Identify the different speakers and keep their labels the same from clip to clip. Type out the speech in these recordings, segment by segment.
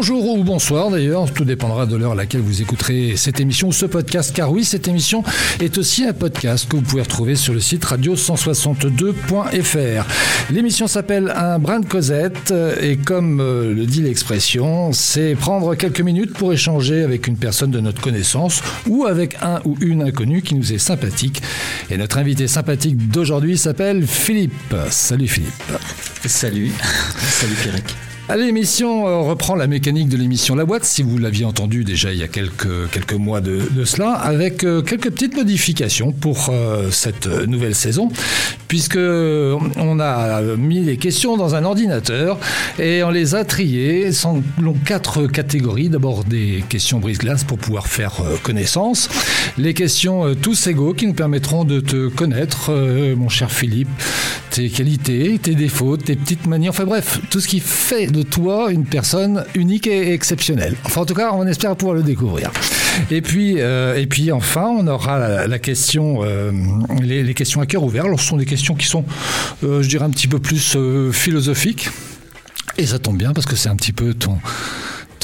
Speaker 1: Bonjour ou bonsoir d'ailleurs, tout dépendra de l'heure à laquelle vous écouterez cette émission ou ce podcast, car oui, cette émission est aussi un podcast que vous pouvez retrouver sur le site radio162.fr. L'émission s'appelle Un brin de Cosette et comme euh, le dit l'expression, c'est prendre quelques minutes pour échanger avec une personne de notre connaissance ou avec un ou une inconnue qui nous est sympathique. Et notre invité sympathique d'aujourd'hui s'appelle Philippe. Salut Philippe.
Speaker 2: Salut. Salut Pierrick.
Speaker 1: L'émission euh, reprend la mécanique de l'émission La Boîte, si vous l'aviez entendu déjà il y a quelques, quelques mois de, cela, avec euh, quelques petites modifications pour euh, cette nouvelle saison, puisque on a mis les questions dans un ordinateur et on les a triées selon quatre catégories. D'abord des questions brise-glace pour pouvoir faire connaissance, les questions tous égaux qui nous permettront de te connaître, mon cher Philippe, tes qualités, tes défauts, tes petites manies, enfin bref, tout ce qui fait de toi une personne unique et exceptionnelle. Enfin, en tout cas, on espère pouvoir le découvrir. Et puis, euh, et puis enfin, on aura la, question, euh, les, questions à cœur ouvert. Alors, ce sont des questions qui sont, euh, je dirais, un petit peu plus philosophiques. Et ça tombe bien parce que c'est un petit peu ton,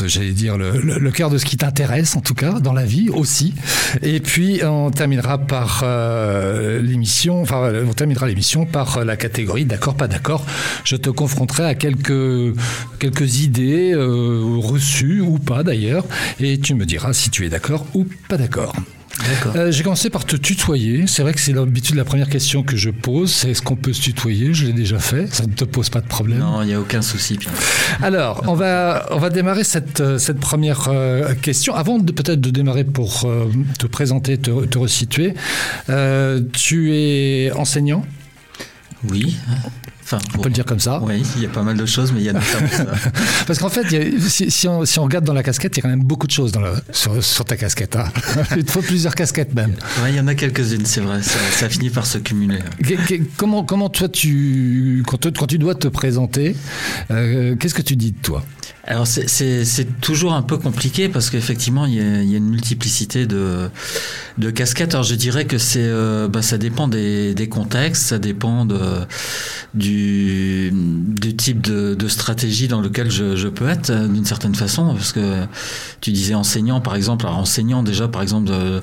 Speaker 1: j'allais dire, le, cœur de ce qui t'intéresse, en tout cas, dans la vie aussi. Et puis, on terminera par euh, l'émission, enfin, on terminera l'émission par la catégorie d'accord, pas d'accord. Je te confronterai à quelques, quelques idées euh, reçues ou pas d'ailleurs, et tu me diras si tu es d'accord ou pas d'accord. Euh, j'ai commencé par te tutoyer. C'est vrai que c'est l'habitude la première question que je pose. C'est est-ce qu'on peut se tutoyer? Je l'ai déjà fait. Ça ne te pose pas de problème
Speaker 2: Non, il n'y a aucun souci.
Speaker 1: Alors, on va, on va démarrer cette, euh, cette première euh, question. Avant de peut-être de démarrer pour te présenter, te, te resituer, tu es enseignant?
Speaker 2: Oui
Speaker 1: on peut le dire comme ça.
Speaker 2: Oui, il y a pas mal de choses, mais il y a notamment ça.
Speaker 1: Parce qu'en fait, si, on, regarde dans la casquette, il y a quand même beaucoup de choses dans sur, ta casquette. Hein. il te faut plusieurs casquettes même.
Speaker 2: Oui, il y en a quelques-unes, c'est vrai. Ça, finit par se cumuler.
Speaker 1: Comment, comment toi, tu, quand, quand tu dois te présenter, euh, qu'est-ce que tu dis de toi?
Speaker 2: Alors c'est toujours un peu compliqué parce qu'effectivement il y, a, une multiplicité de, de casquettes. Alors je dirais que c'est euh, bah, ça dépend des, des, contextes, ça dépend de, du, du type de, de, stratégie dans lequel je, je peux être d'une certaine façon parce que tu disais enseignant par exemple. Alors enseignant déjà par exemple de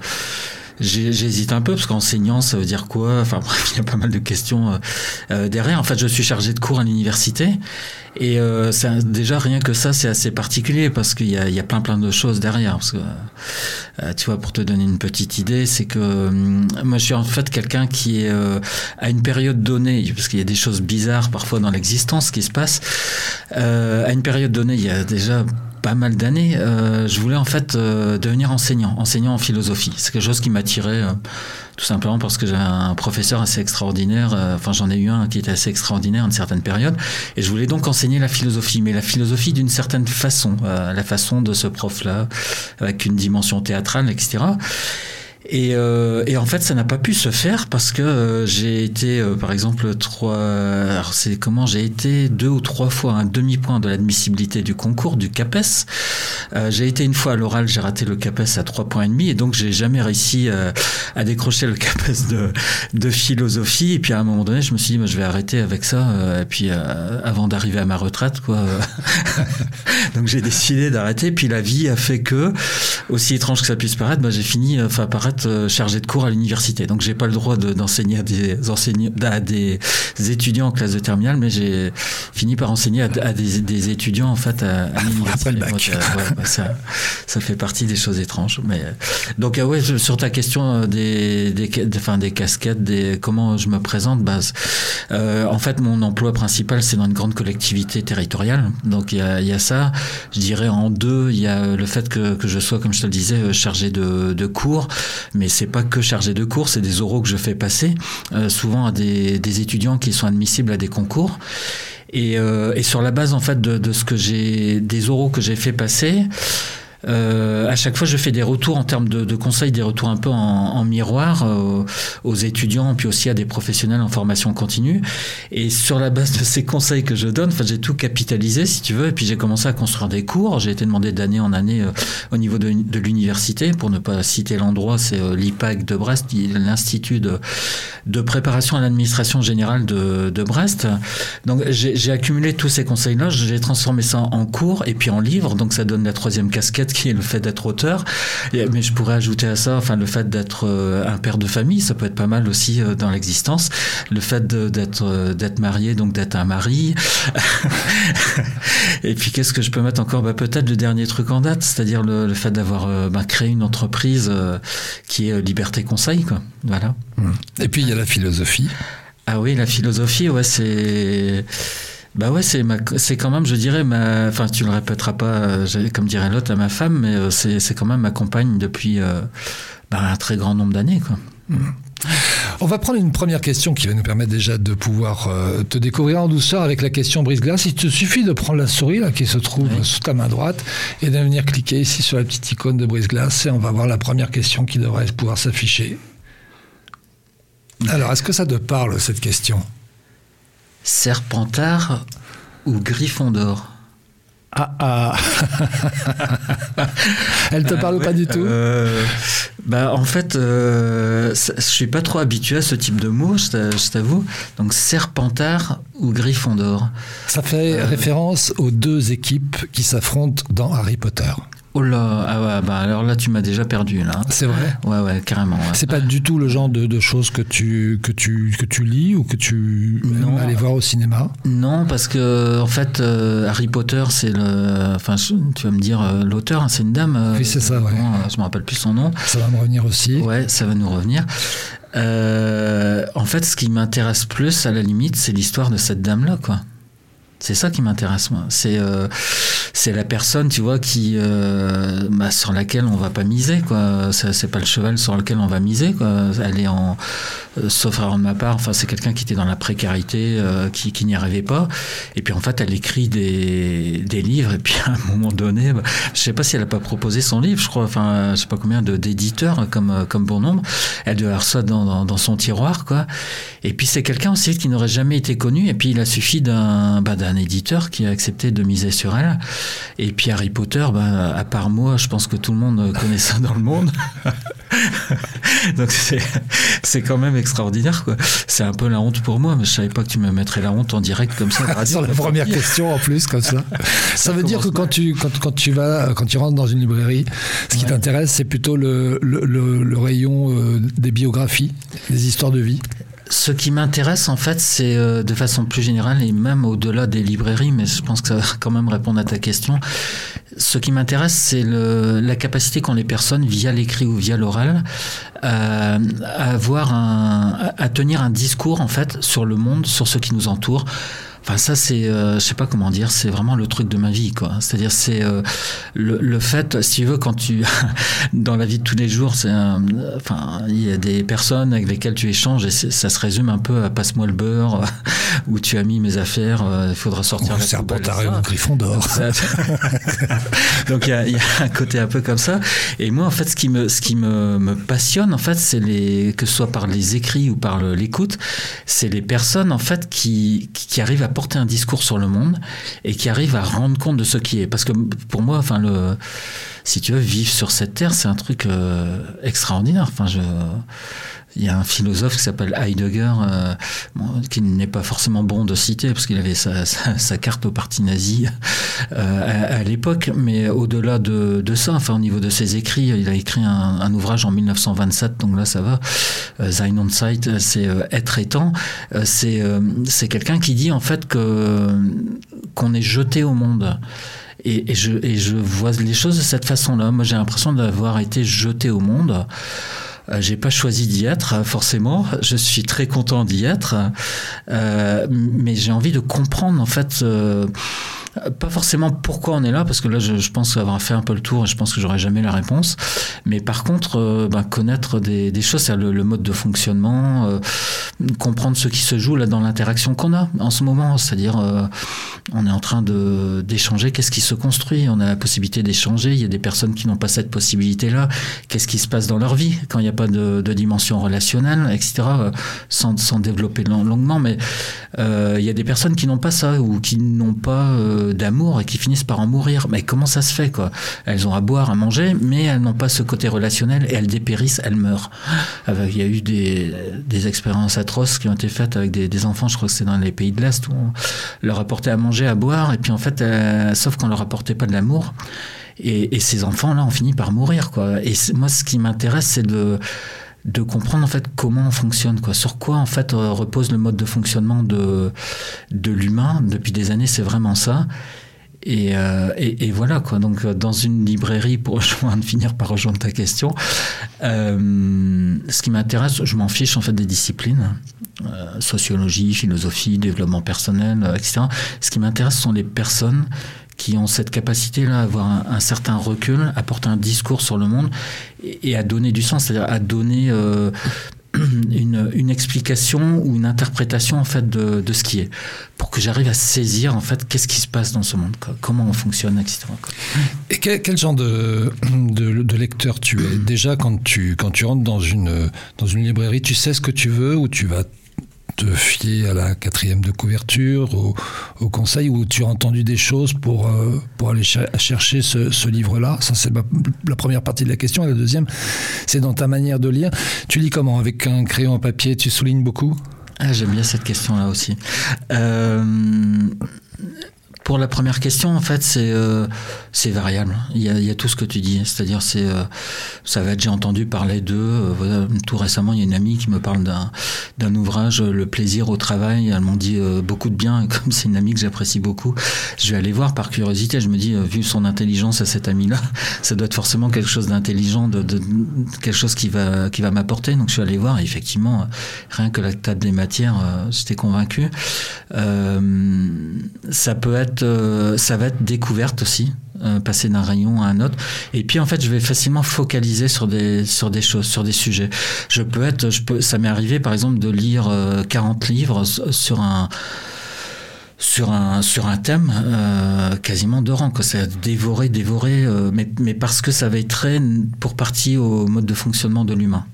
Speaker 2: J'hésite un peu parce qu'enseignant, ça veut dire quoi? Enfin bref, il y a pas mal de questions euh, euh, derrière. En fait, je suis chargé de cours à l'université et euh, déjà rien que ça, c'est assez particulier parce qu'il y a, y a plein plein de choses derrière. Parce que euh, tu vois, pour te donner une petite idée, c'est que hum, moi, je suis en fait quelqu'un qui est à une période donnée, parce qu'il y a des choses bizarres parfois dans l'existence qui se passent. à une période donnée, il y a déjà pas mal d'années, euh, je voulais en fait euh, devenir enseignant, enseignant en philosophie. C'est quelque chose qui m'attirait euh, tout simplement parce que j'ai un professeur assez extraordinaire, enfin j'en ai eu un qui était assez extraordinaire à une certaine période, et je voulais donc enseigner la philosophie, mais la philosophie d'une certaine façon, la façon de ce prof-là, avec une dimension théâtrale, etc. Et, euh, et, en fait, ça n'a pas pu se faire parce que euh, j'ai été, euh, par exemple, trois. C'est comment J'ai été deux ou trois fois un demi-point de l'admissibilité du concours du CAPES. Euh, j'ai été une fois à l'oral, j'ai raté le CAPES à trois points et demi, et donc j'ai jamais réussi à décrocher le CAPES de, de, philosophie. Et puis à un moment donné, je me suis dit, bah, je vais arrêter avec ça. et puis avant d'arriver à ma retraite, quoi. donc j'ai décidé d'arrêter. Puis la vie a fait que, aussi étrange que ça puisse paraître, bah, j'ai fini, enfin, paraître euh, chargé de cours à l'université. Donc j'ai pas le droit d'enseigner à des enseignants, à des étudiants en classe de terminale, mais j'ai fini par enseigner à, des, étudiants en fait à, l'université.
Speaker 1: Euh,
Speaker 2: ça, ça fait partie des choses étranges. Mais donc euh, ouais, sur ta question des, des, enfin, des casquettes, des comment je me présente, bah, en fait mon emploi principal c'est dans une grande collectivité territoriale. Donc il y a, y a, ça. Je dirais en deux, il y a le fait que, que je sois, comme je te le disais, chargé de, de cours mais c'est pas que chargé de cours, c'est des oraux que je fais passer, euh, souvent à des, des, étudiants qui sont admissibles à des concours. Et, euh, et sur la base en fait de, de ce que j'ai, des oraux que j'ai fait passer, euh, à chaque fois, je fais des retours en termes de, conseils, des retours un peu en, miroir euh, aux étudiants, puis aussi à des professionnels en formation continue. Et sur la base de ces conseils que je donne, j'ai tout capitalisé, si tu veux, et puis j'ai commencé à construire des cours. J'ai été demandé d'année en année euh, au niveau de, l'université, pour ne pas citer l'endroit, c'est l'IPAC de Brest, l'Institut de, préparation à l'administration générale de, de Brest. Donc j'ai accumulé tous ces conseils-là, j'ai transformé ça en cours et puis en livre, donc ça donne la troisième casquette qui est le fait d'être auteur. Mais je pourrais ajouter à ça, enfin, le fait d'être euh, un père de famille, ça peut être pas mal aussi euh, dans l'existence. Le fait d'être euh, d'être marié, donc d'être un mari. et puis qu'est-ce que je peux mettre encore? Bah, Peut-être le dernier truc en date, c'est-à-dire le, fait d'avoir bah, créé une entreprise qui est Liberté Conseil. Quoi. Voilà.
Speaker 1: Et puis il y a la philosophie.
Speaker 2: Ah oui, la philosophie, ouais, c'est bah ouais, c'est c'est quand même, je dirais, ma, enfin tu le répéteras pas, euh, comme dirait l'autre à ma femme, mais euh, c'est quand même ma compagne depuis euh, bah, un très grand nombre d'années, quoi. Mmh.
Speaker 1: On va prendre une première question qui va nous permettre déjà de pouvoir te découvrir en douceur avec la question brise-glace. Il te suffit de prendre la souris là, qui se trouve sous ta main droite et de venir cliquer ici sur la petite icône de brise-glace et on va voir la première question qui devrait pouvoir s'afficher. Alors, est-ce que ça te parle cette question?
Speaker 2: Serpentard ou Griffon d'or
Speaker 1: ah ah Elle te parle pas du tout euh,
Speaker 2: Bah en fait, euh, je suis pas trop habitué à ce type de mots, je t'avoue. Donc Serpentard ou Griffon d'or.
Speaker 1: Ça fait euh, référence aux deux équipes qui s'affrontent dans Harry Potter.
Speaker 2: Oh là, ah ouais, bah alors là tu m'as déjà perdu là.
Speaker 1: C'est vrai.
Speaker 2: Ouais ouais carrément.
Speaker 1: C'est pas du tout le genre de, choses que tu que tu que tu lis ou que tu non. aller voir au cinéma.
Speaker 2: Non parce que en fait euh, Harry Potter c'est le, enfin tu vas me dire euh, l'auteur hein, c'est une dame.
Speaker 1: Euh, oui c'est ça ouais.
Speaker 2: je me rappelle plus son nom.
Speaker 1: Ça va me revenir aussi.
Speaker 2: Ouais ça va nous revenir. en fait ce qui m'intéresse plus à la limite c'est l'histoire de cette dame là quoi. C'est ça qui m'intéresse moi. C'est euh, la personne, tu vois, qui euh, bah, sur laquelle on va pas miser quoi. C'est pas le cheval sur lequel on va miser quoi. Elle est en sauf erreur de ma part, enfin c'est quelqu'un qui était dans la précarité, euh, qui, qui n'y arrivait pas. Et puis en fait, elle écrit des, des livres. Et puis à un moment donné, bah, je sais pas si elle a pas proposé son livre, je crois. Enfin, je sais pas combien d'éditeurs comme euh, comme bon nombre. Elle doit avoir ça dans, dans, son tiroir, quoi. Et puis c'est quelqu'un aussi qui n'aurait jamais été connu. Et puis il a suffi d'un bah, d'un éditeur qui a accepté de miser sur elle. Et puis Harry Potter, bah, à part moi, je pense que tout le monde connaît ça dans le monde. Donc c'est quand même extraordinaire. C'est un peu la honte pour moi, mais je savais pas que tu me mettrais la honte en direct comme ça.
Speaker 1: Sur la première question en plus, comme ça. ça, veut dire que quand tu, quand, quand, tu vas, quand tu rentres dans une librairie, ce qui t'intéresse, c'est plutôt le, le, le, rayon euh, des biographies, des histoires de vie
Speaker 2: ce qui m'intéresse en fait, c'est euh, de façon plus générale et même au-delà des librairies, mais je pense que ça va quand même répondre à ta question. Ce qui m'intéresse, c'est la capacité qu'ont les personnes, via l'écrit ou via l'oral, à, avoir un, à tenir un discours en fait sur le monde, sur ce qui nous entoure. Enfin, ça, c'est, euh, je sais pas comment dire, c'est vraiment le truc de ma vie, quoi. C'est-à-dire, c'est euh, le, le, fait, si tu veux, quand tu, dans la vie de tous les jours, c'est, enfin, il y a des personnes avec lesquelles tu échanges et ça se résume un peu à passe-moi le beurre, où tu as mis mes affaires, euh, il faudra sortir.
Speaker 1: C'est un au griffon d'or.
Speaker 2: Donc, il y, a, y, a, un côté un peu comme ça. Et moi, en fait, ce qui me, ce qui me, me passionne, en fait, c'est les, que ce soit par les écrits ou par l'écoute, c'est les personnes, en fait, qui, qui arrivent à porter un discours sur le monde et qui arrive à rendre compte de ce qui est. Parce que pour moi, enfin, le, si tu veux, vivre sur cette terre, c'est un truc euh, extraordinaire. Enfin, je, il y a un philosophe qui s'appelle Heidegger, euh, qui n'est pas forcément bon de citer, parce qu'il avait sa, sa, carte au parti nazi euh, à, l'époque, mais au-delà de, de, ça, enfin au niveau de ses écrits, il a écrit un, un ouvrage en 1927, donc là ça va, euh, Sein und Zeit, c'est euh, Être et temps, c'est c'est quelqu'un qui dit en fait que qu'on est jeté au monde. Et, et, je, et je vois les choses de cette façon-là. Moi, j'ai l'impression d'avoir été jeté au monde. Euh, j'ai pas choisi d'y être euh, forcément. Je suis très content d'y être, euh, mais j'ai envie de comprendre en fait pas forcément pourquoi on est là, parce que là, je, pense avoir fait un peu le tour et je pense que j'aurai jamais la réponse. Mais par contre, euh, ben, connaître des, choses, c'est le, le, mode de fonctionnement, euh, comprendre ce qui se joue là dans l'interaction qu'on a en ce moment. C'est-à-dire, euh, on est en train d'échanger, qu'est-ce qui se construit On a la possibilité d'échanger. Il y a des personnes qui n'ont pas cette possibilité-là. Qu'est-ce qui se passe dans leur vie quand il n'y a pas de, de dimension relationnelle, etc. Sans, sans développer longuement, mais il y a des personnes qui n'ont pas ça ou qui n'ont pas d'amour et qui finissent par en mourir. Mais comment ça se fait quoi? Elles ont à boire, à manger, mais elles n'ont pas ce côté relationnel et elles dépérissent, elles meurent. Il y a eu des, des expériences atroces qui ont été faites avec des, enfants, je crois que c'est dans les pays de l'Est, où on leur apportait à manger, à boire, et puis en fait, euh, sauf qu'on leur apportait pas de l'amour. Et, ces enfants-là ont fini par mourir. Quoi. Et moi, ce qui m'intéresse, c'est de de comprendre en fait comment on fonctionne quoi sur quoi en fait euh, repose le mode de fonctionnement de de l'humain depuis des années c'est vraiment ça euh, et, et, voilà quoi. Donc euh, dans une librairie, pour rejoindre, finir par rejoindre ta question, ce qui m'intéresse, je m'en fiche en fait des disciplines, sociologie, philosophie, développement personnel, etc. Ce qui m'intéresse sont les personnes qui ont cette capacité-là à avoir un, certain recul, à porter un discours sur le monde et, à donner du sens, c'est-à-dire à donner une, une, explication ou une interprétation en fait de, ce qui est, pour que j'arrive à saisir en fait qu'est-ce qui se passe dans ce monde, comment on fonctionne, etc.
Speaker 1: Et quel, genre de, de, de, lecteur tu es? Déjà quand tu quand tu rentres dans une dans une librairie, tu sais ce que tu veux ou tu vas te fier à la quatrième de couverture, au, conseil, où tu as entendu des choses pour, euh, pour aller chercher ce, livre-là? Ça, c'est la première partie de la question. Et la deuxième, c'est dans ta manière de lire. Tu lis comment? Avec un crayon en papier, tu soulignes beaucoup?
Speaker 2: Ah, J'aime bien cette question-là aussi. Euh, pour la première question, en fait, c'est euh, c'est variable. Il y, a, il y, a, tout ce que tu dis, c'est-à-dire c'est euh, ça va être j'ai entendu parler de euh, tout récemment il y a une amie qui me parle d'un ouvrage Le plaisir au travail. Elle m'en dit euh, beaucoup de bien comme c'est une amie que j'apprécie beaucoup, je vais aller voir par curiosité. Je me dis vu son intelligence à cette amie-là, ça doit être forcément quelque chose d'intelligent, de, de, quelque chose qui va qui va m'apporter. Donc je suis allé voir et effectivement rien que la table des matières, j'étais convaincu. ça peut être euh, ça va être découverte aussi, euh, passer d'un rayon à un autre. Et puis en fait, je vais facilement focaliser sur des sur des choses, sur des sujets. Je peux être, je peux, ça m'est arrivé par exemple de lire 40 euh, livres sur un sur un, sur un thème euh, quasiment de rang. Dévorer, dévorer, euh, mais, mais parce que ça va être très pour partie au mode de fonctionnement de l'humain.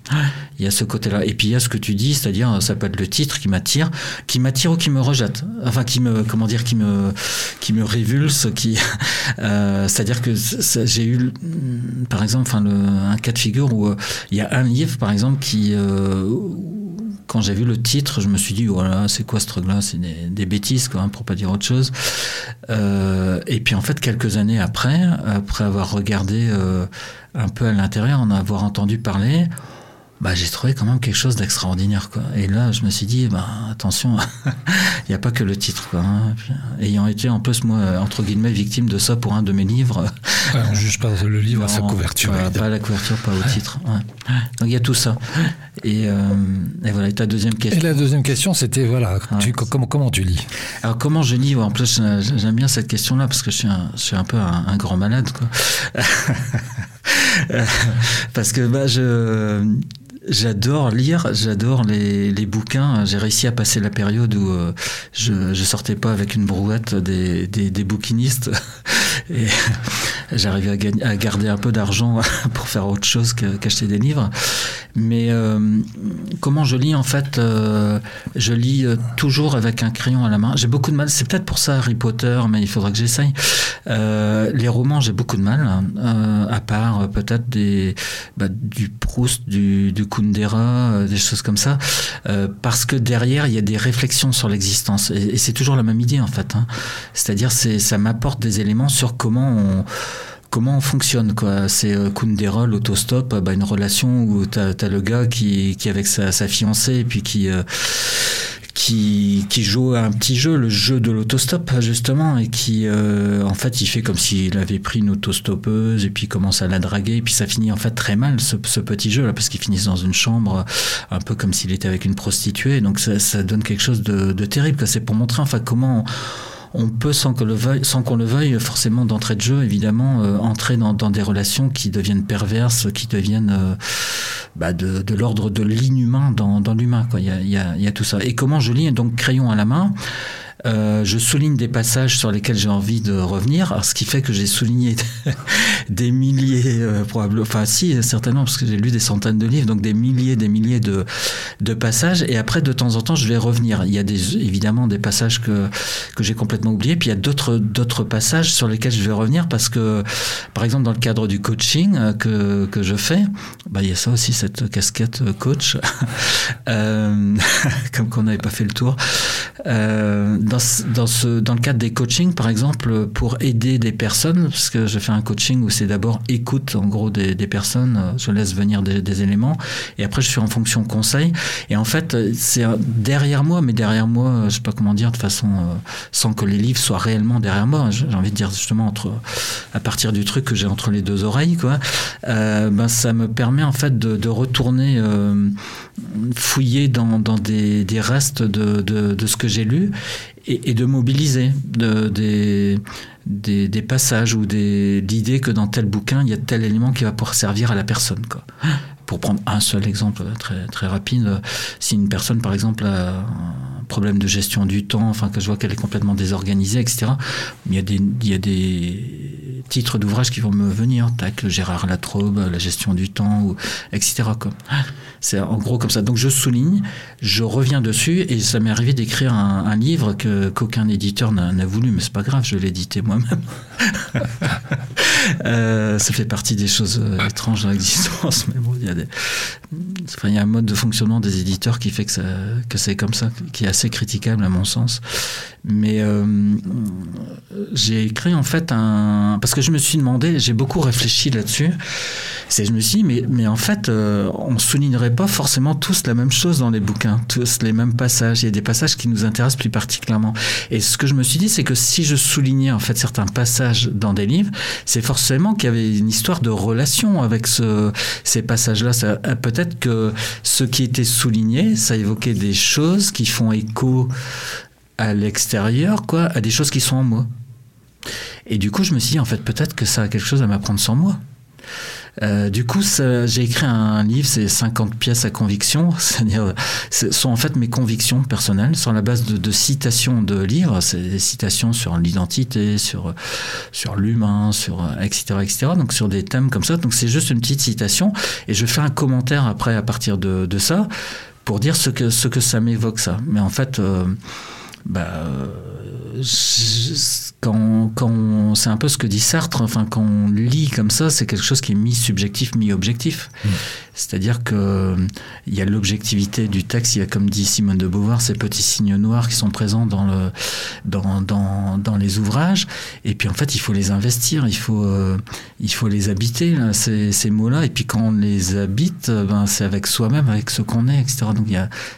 Speaker 2: Il y a ce côté-là. Et puis il y a ce que tu dis, c'est-à-dire ça peut être le titre qui m'attire, qui m'attire ou qui me rejette. Enfin, qui me, comment dire, qui me, qui me révulse, qui, euh, c'est-à-dire que j'ai eu, par exemple, enfin, un cas de figure où il y a un livre, par exemple, qui quand j'ai vu le titre, je me suis dit, voilà, c'est quoi ce truc-là? C'est des, bêtises, quoi, hein, pour pas dire autre chose. Euh, et puis en fait, quelques années après, après avoir regardé euh, un peu à l'intérieur, en avoir entendu parler, bah, j'ai trouvé quand même quelque chose d'extraordinaire. Quoi. Et là, je me suis dit, bah, attention, il n'y a pas que le titre. Quoi, hein. ayant été en plus, moi, entre guillemets, victime de ça pour un de mes livres.
Speaker 1: Ouais, on juge pas le livre à sa couverture.
Speaker 2: pas la couverture, pas au titre. Donc il y a tout ça. Et, euh, et, voilà, et ta deuxième question?
Speaker 1: Et la deuxième question, c'était, voilà, tu, comment, comment tu lis?
Speaker 2: Alors comment je lis? En plus, j'aime bien cette question-là parce que je suis un, je suis un peu un, un grand malade. Quoi. parce que bah, je J'adore lire, j'adore les, bouquins. J'ai réussi à passer la période où euh, je, je sortais pas avec une brouette des, bouquinistes j'arrivais à, à, garder un peu d'argent pour faire autre chose qu'acheter des livres. Mais euh, comment je lis en fait euh, Je lis euh, toujours avec un crayon à la main. J'ai beaucoup de mal. C'est peut-être pour ça Harry Potter, mais il faudra que j'essaye. Euh, les romans, j'ai beaucoup de mal. Hein. à part peut-être des bah, du Proust, du, du Kundera, des choses comme ça, parce que derrière il y a des réflexions sur l'existence. Et, et c'est toujours la même idée en fait. Hein. C'est-à-dire c'est ça m'apporte des éléments sur comment on comment on fonctionne quoi c'est euh, Kundera l'autostop bah, une relation où t'as as le gars qui, qui avec sa, sa fiancée et puis qui euh, qui, qui joue à un petit jeu, le jeu de l'autostop justement, et qui euh, en fait il fait comme s'il avait pris une autostoppeuse et puis commence à la draguer, et puis ça finit en fait très mal ce, ce petit jeu là, parce qu'il finit dans une chambre un peu comme s'il était avec une prostituée, donc ça, ça donne quelque chose de, de terrible. C'est pour montrer enfin comment peut sans que le veuille, sans qu'on le veuille, forcément d'entrée de jeu, évidemment, entrer dans, des relations qui deviennent perverses, qui deviennent bah, de, l'ordre de l'inhumain dans, l'humain. Il y a, y, y a tout ça. Et comment je lis donc crayon à la main euh, je souligne des passages sur lesquels j'ai envie de revenir, ce qui fait que j'ai souligné des milliers, euh, probablement, enfin si, certainement, parce que j'ai lu des centaines de livres, donc des milliers, des milliers de, passages, et après, de temps en temps, je vais revenir. Il y a évidemment des passages que, que j'ai complètement oubliés, puis il y a d'autres, d'autres passages sur lesquels je vais revenir, parce que, par exemple, dans le cadre du coaching euh, que, que je fais, bah, il y a ça aussi, cette casquette coach, comme qu'on n'avait pas fait le tour. Dans, dans, ce, dans le cadre des coachings, par exemple, pour aider des personnes, parce que je fais un coaching où c'est d'abord écoute, en gros, des, des, personnes, euh, je laisse venir des, des, éléments, et après je suis en fonction conseil. Et en fait, c'est derrière moi, mais derrière moi, je sais pas comment dire, de façon euh, sans que les livres soient réellement derrière moi. J'ai envie de dire justement entre, à partir du truc que j'ai entre les deux oreilles, quoi. Euh, ben ça me permet en fait de, de retourner euh, fouiller dans, des, restes de, ce que j'ai lu et, de mobiliser de, des, passages ou des, l'idée que dans tel bouquin, il y a tel élément qui va pouvoir servir à la personne. Quoi. Pour prendre un seul exemple très, rapide, si une personne, par exemple, a un problème de gestion du temps, enfin que je vois qu'elle est complètement désorganisée, etc., il y a des, titres d'ouvrages qui vont me venir, tac, Gérard Latrobe, la gestion du temps, ou, etc. C'est en gros comme ça. Donc je souligne, je reviens dessus et ça m'est arrivé d'écrire un, livre que qu'aucun éditeur n'a voulu, mais c'est pas grave, je l'ai édité moi-même. euh, ça fait partie des choses euh, étranges dans l'existence, mais bon, il y a un mode de fonctionnement des éditeurs qui fait que que c'est comme ça, qui est assez critiquable à mon sens. Mais euh, j'ai écrit en fait un, parce que je me suis demandé, j'ai beaucoup réfléchi là-dessus. C'est, je me suis dit, mais, mais en fait, on soulignerait pas forcément tous la même chose dans les bouquins, tous les mêmes passages. Il y a des passages qui nous intéressent plus particulièrement. Et ce que je me suis dit, c'est que si je soulignais en fait certains passages dans des livres, c'est forcément qu'il y avait une histoire de relation avec ce, ces passages-là. Euh, peut-être que ce qui était souligné, ça évoquait des choses qui font écho à l'extérieur, quoi, à des choses qui sont en moi. Et du coup, je me suis dit, en fait, peut-être que ça a quelque chose à m'apprendre sans moi. Euh, du coup, j'ai écrit un livre, c'est 50 pièces à conviction, c'est-à-dire, ce sont en fait mes convictions personnelles sur la base de, citations de livres, c'est des citations sur l'identité, sur, sur l'humain, sur, etc., etc., donc sur des thèmes comme ça. Donc c'est juste une petite citation et je fais un commentaire après à partir de, de ça pour dire ce que, ce que ça m'évoque ça. Mais en fait, euh, bah, quand, quand c'est un peu ce que dit Sartre, enfin, quand on lit comme ça, c'est quelque chose qui est mi-subjectif, mi-objectif. Mmh. C'est-à-dire que il y a l'objectivité du texte, il y a, comme dit Simone de Beauvoir, ces petits signes noirs qui sont présents dans, le, dans, dans, dans les ouvrages. Et puis, en fait, il faut les investir, il faut, euh, il faut les habiter, là, ces, ces mots-là. Et puis, quand on les habite, ben, c'est avec soi-même, avec ce qu'on est, etc. Donc,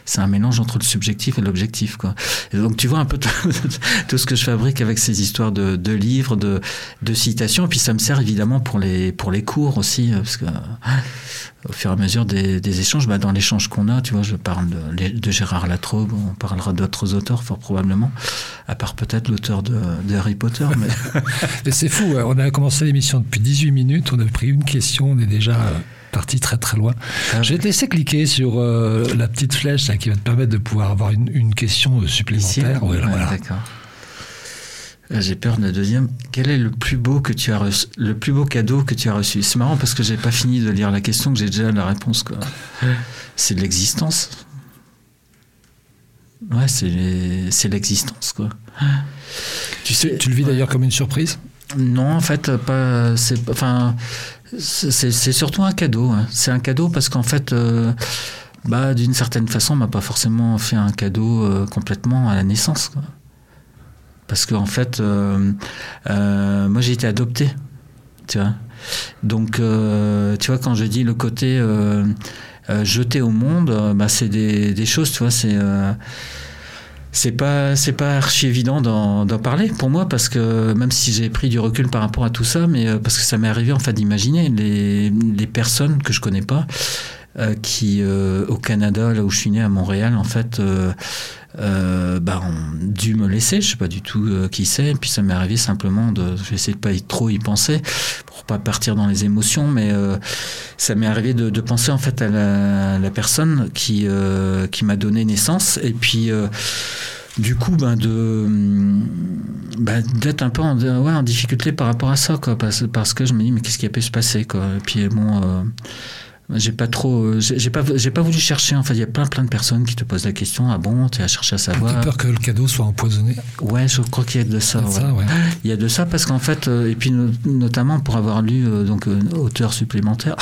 Speaker 2: c'est un mélange entre le subjectif et l'objectif, quoi. Et donc, tu vois un peu tout, ce que je fabrique avec ces histoires de, de livres, de, de citations. Et puis, ça me sert évidemment pour les, pour les cours aussi, parce que au fur et à mesure des, des échanges, bah dans l'échange qu'on a, tu vois, je parle de, de Gérard Latrobe, on parlera d'autres auteurs fort probablement, à part peut-être l'auteur de, de, Harry Potter. Mais,
Speaker 1: mais c'est fou, on a commencé l'émission depuis 18 minutes, on a pris une question, on est déjà parti très très loin. Ah, je vais te laisser cliquer sur euh, la petite flèche là, qui va te permettre de pouvoir avoir une, une question supplémentaire.
Speaker 2: ouais, voilà. D'accord. Euh, j'ai peur de la deuxième. Quel est le plus beau que tu as reçu, le plus beau cadeau que tu as reçu? C'est marrant parce que j'ai pas fini de lire la question, que j'ai déjà la réponse. Quoi. C'est l'existence. Ouais, c'est l'existence, quoi.
Speaker 1: Tu sais, tu le vis d'ailleurs comme une surprise?
Speaker 2: Non, en fait, pas. C'est enfin, c'est surtout un cadeau. Hein. C'est un cadeau parce qu'en fait. Euh, bah, d'une certaine façon, on m'a pas forcément fait un cadeau euh, complètement à la naissance. Quoi. Parce qu'en en fait, euh, euh, moi j'ai été adopté, tu vois. Donc, euh, tu vois, quand je dis le côté jeté au monde, bah, c'est des, choses, tu vois, c'est pas c'est pas archi évident d'en parler pour moi parce que même si j'ai pris du recul par rapport à tout ça mais parce que ça m'est arrivé en fait d'imaginer les, personnes que je connais pas qui au Canada là où je suis né à Montréal en fait bah, ont dû me laisser. Je sais pas du tout euh, qui c'est. Et puis ça m'est arrivé simplement de, j'essaie de pas trop y penser pour pas partir dans les émotions, mais euh, ça m'est arrivé de, penser en fait à la, personne qui qui m'a donné naissance et puis du coup, ben de ben, d'être un peu en, ouais, en difficulté par rapport à ça, quoi, parce, parce que je me dis mais qu'est-ce qui a pu se passer, quoi. Et puis bon. J'ai pas trop, euh, j'ai pas, j'ai pas voulu chercher. En fait, il y a plein, plein de personnes qui te posent la question. Ah bon, tu as cherché à savoir.
Speaker 1: T'as peur que le cadeau soit empoisonné
Speaker 2: Ouais, je crois qu'il y a de ça. Il y a de ça parce qu'en fait, euh, et puis notamment pour avoir lu euh, donc auteur supplémentaire.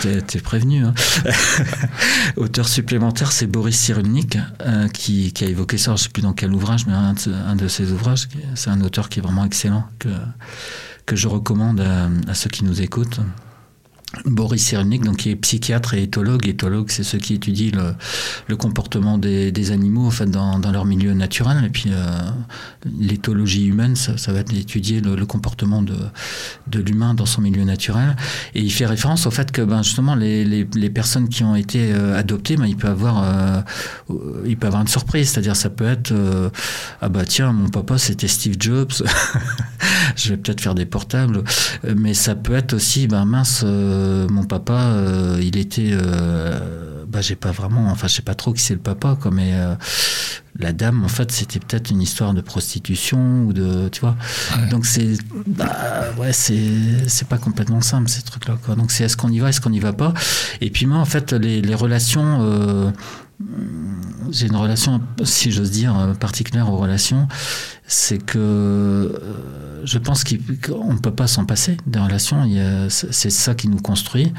Speaker 2: t'es, prévenu. Hein auteur supplémentaire, c'est Boris Cyrulnik qui, qui, a évoqué ça. Je sais plus dans quel ouvrage, mais un de, un de ses ouvrages. C'est un auteur qui est vraiment excellent que que je recommande à, à ceux qui nous écoutent. Boris Cyrulnik, donc qui est psychiatre et éthologue. Éthologue, c'est ceux qui étudient le, comportement des, animaux en fait, dans, leur milieu naturel. Et puis euh, l'éthologie humaine, ça, va être étudier le, comportement de, l'humain dans son milieu naturel. Et il fait référence au fait que ben, justement les, personnes qui ont été euh, adoptées, ben, il peut avoir euh, il peut avoir une surprise. C'est-à-dire ça peut être ah bah tiens mon papa c'était Steve Jobs, je vais peut-être faire des portables. Mais ça peut être aussi ben mince mon papa, euh, il était, euh, bah, j'ai pas vraiment, enfin, je sais pas trop qui c'est le papa, quoi, mais la dame, en fait, c'était peut-être une histoire de prostitution ou de, tu vois. Donc c'est, bah, ouais, c'est, c'est pas complètement simple ces trucs-là, quoi. Donc c'est est-ce qu'on y va, est-ce qu'on y va pas? Et puis moi, en fait, les, les relations j'ai une relation, si j'ose dire, particulière aux relations, c'est que euh, je pense qu'on ne peut pas s'en passer des relations. C'est ça qui nous construit.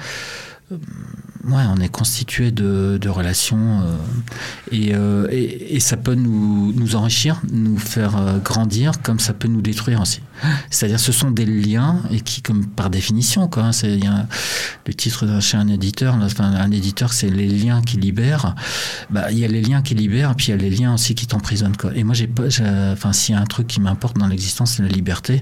Speaker 2: Ouais, on est constitué de, relations euh, et, euh, et, ça peut nous, enrichir, nous faire euh, grandir, comme ça peut nous détruire aussi. C'est-à-dire, ce sont des liens et qui, comme par définition, quoi, hein, c'est le titre chez un éditeur. Enfin, un éditeur, c'est les liens qui libèrent. Bah, il y a les liens qui libèrent, puis il y a les liens aussi qui t'emprisonnent. Quoi. Et moi, j'ai pas, enfin, s'il y a un truc qui m'importe dans l'existence, c'est la liberté.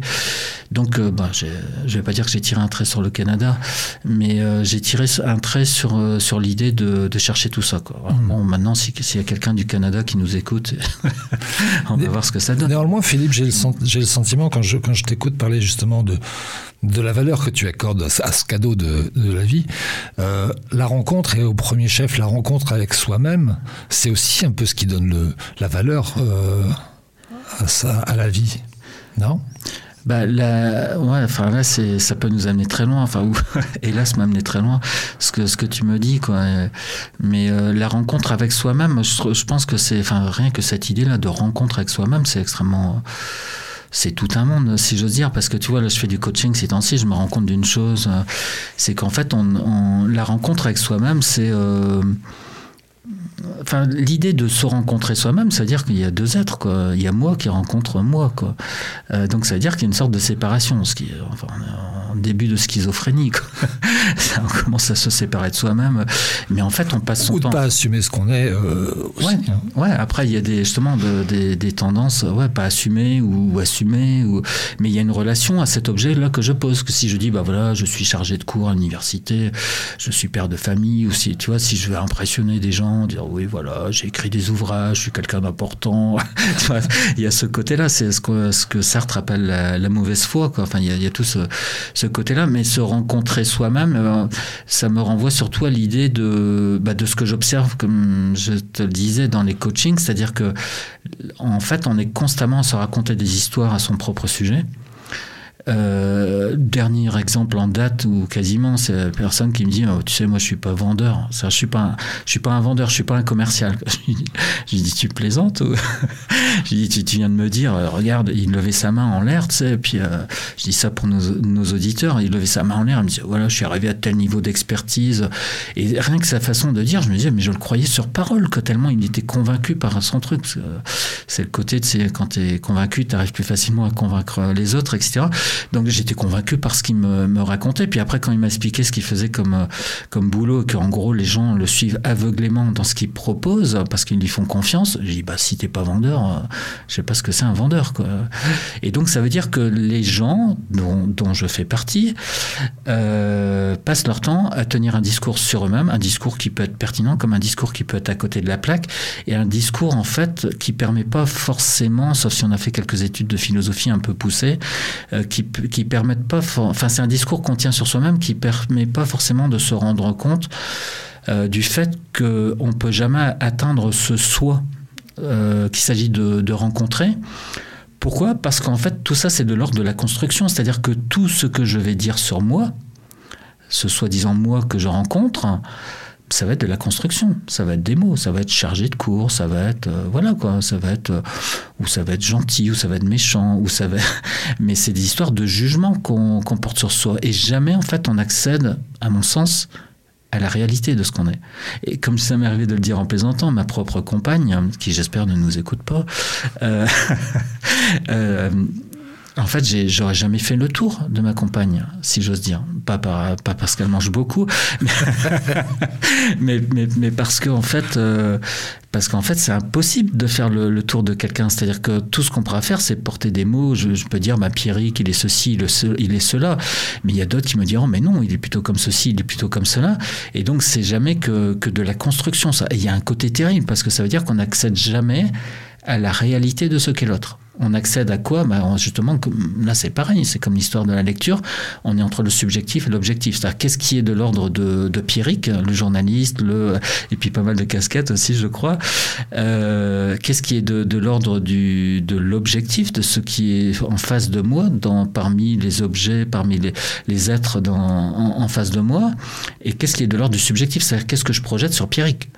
Speaker 2: Donc, bah, je vais pas dire que j'ai tiré un trait sur le Canada, mais j'ai tiré un trait sur, euh, sur l'idée de, de, chercher tout ça. Quoi. Mmh. Bon, maintenant, s'il y a quelqu'un du Canada qui nous écoute, on va voir ce que ça donne.
Speaker 1: Néanmoins, Philippe, j'ai le, j'ai le sentiment, quand je, quand je t'écoute parler justement de, de la valeur que tu accordes à ce cadeau de, de la vie, euh, la rencontre, et au premier chef, la rencontre avec soi-même, c'est aussi un peu ce qui donne le, la valeur euh, à, ça, à la vie. Non?
Speaker 2: Bah, là, ouais, enfin là, c'est, ça peut nous amener très loin. Enfin, hélas, m'amener très loin. Ce que ce que tu me dis, quoi. Mais euh, la rencontre avec soi-même, je, je, pense que c'est, enfin, rien que cette idée-là de rencontre avec soi-même, c'est extrêmement c'est tout un monde, si j'ose dire, parce que tu vois, là, je fais du coaching ces temps-ci, je me rends compte d'une chose, c'est qu'en fait, on, on, la rencontre avec soi-même, c'est euh, enfin, l'idée de se rencontrer soi-même, c'est-à-dire qu'il y a deux êtres, quoi. Il y a moi qui rencontre moi, quoi. Euh, donc, ça veut dire qu'il y a une sorte de séparation, ce qui, enfin, en début de schizophrénie, quoi. on commence à se séparer de soi-même, mais en fait, on passe son
Speaker 1: Ou
Speaker 2: temps.
Speaker 1: Ou pas assumer ce qu'on est. Euh,
Speaker 2: aussi, ouais, hein. ouais. Après, il y a des, justement de, des, des, tendances, ouais, pas assumer ou, ou assumer, ou... mais il y a une relation à cet objet-là que je pose. Que si je dis, bah voilà, je suis chargé de cours à l'université, je suis père de famille, ou si, tu vois, si je veux impressionner des gens, dire oui, voilà, j'ai écrit des ouvrages, je suis quelqu'un d'important. il y a ce côté-là, c'est ce que, Sartre appelle la, mauvaise foi. Enfin, il y, a, tout ce, ce côté-là, mais se rencontrer soi-même, euh, ça me renvoie surtout à l'idée de, bah, de ce que j'observe, comme je te le disais, dans les coachings, c'est-à-dire que, en fait, on est constamment à se raconter des histoires à son propre sujet. Euh, dernier exemple en date ou quasiment, c'est la personne qui me dit, oh, tu sais, moi je suis pas vendeur, ça, je suis pas, un, je suis pas un vendeur, je suis pas un commercial. Je lui dis, tu plaisantes ou? Je lui dis, tu, viens de me dire, euh, regarde, il levait sa main en l'air, tu sais, puis euh, je dis ça pour nos, nos, auditeurs, il levait sa main en l'air, il me dit, voilà, je suis arrivé à tel niveau d'expertise, et rien que sa façon de dire, je me disais, mais je le croyais sur parole, que tellement il était convaincu par son truc. C'est le côté, tu sais, quand tu es convaincu, tu arrives plus facilement à convaincre les autres, etc. Donc j'étais convaincu par ce qu'il me, racontait. Puis après, quand il m'a expliqué ce qu'il faisait comme, comme boulot, qu'en gros les gens le suivent aveuglément dans ce qu'il propose parce qu'ils lui font confiance, j'ai dit bah si t'es pas vendeur, je sais pas ce que c'est un vendeur. Et donc ça veut dire que les gens dont, dont je fais partie euh, passent leur temps à tenir un discours sur eux-mêmes, un discours qui peut être pertinent comme un discours qui peut être à côté de la plaque, et un discours en fait qui permet pas forcément, sauf si on a fait quelques études de philosophie un peu poussées, euh, qui, qui permettent pas, enfin c'est un discours qu'on tient sur soi-même qui permet pas forcément de se rendre compte euh, du fait qu'on ne peut jamais atteindre ce soi euh, qu'il s'agit de, de, rencontrer. Pourquoi? Parce qu'en fait, tout ça, c'est de l'ordre de la construction. C'est-à-dire que tout ce que je vais dire sur moi, ce soi-disant moi que je rencontre, ça va être de la construction, ça va être des mots, ça va être chargé de cours, ça va être euh, voilà quoi, ça va être euh, ou ça va être gentil ou ça va être méchant ou ça va mais c'est des histoires de jugement qu'on qu porte sur soi et jamais en fait on accède à mon sens à la réalité de ce qu'on est. Et comme ça m'est arrivé de le dire en plaisantant, ma propre compagne, qui j'espère ne nous écoute pas, euh, euh, en fait, j'aurais jamais fait le tour de ma compagne, si j'ose dire. Pas, pas, pas parce qu'elle mange beaucoup, mais, mais, mais, parce qu'en fait, euh, parce qu'en fait, c'est impossible de faire le, le tour de quelqu'un. C'est-à-dire que tout ce qu'on pourra faire, c'est porter des mots. Je, je peux dire, ma Pierrick, il est ceci, il est, il est cela. Mais il y a d'autres qui me diront, mais non, il est plutôt comme ceci, il est plutôt comme cela. Et donc, c'est jamais que, que de la construction. Ça. Il y a un côté terrible parce que ça veut dire qu'on n'accède jamais à la réalité de ce qu'est l'autre. On accède à quoi bah Justement, là c'est pareil, c'est comme l'histoire de la lecture, on est entre le subjectif et l'objectif. C'est-à-dire qu'est-ce qui est de l'ordre de, de Pierrick, le journaliste, le, et puis pas mal de casquettes aussi, je crois. Euh, qu'est-ce qui est de, de l'ordre du, de l'objectif, de ce qui est en face de moi, dans, parmi les objets, parmi les, les êtres en, en face de moi, et qu'est-ce qui est de l'ordre du subjectif, c'est-à-dire qu'est-ce que je projette sur Pierrick?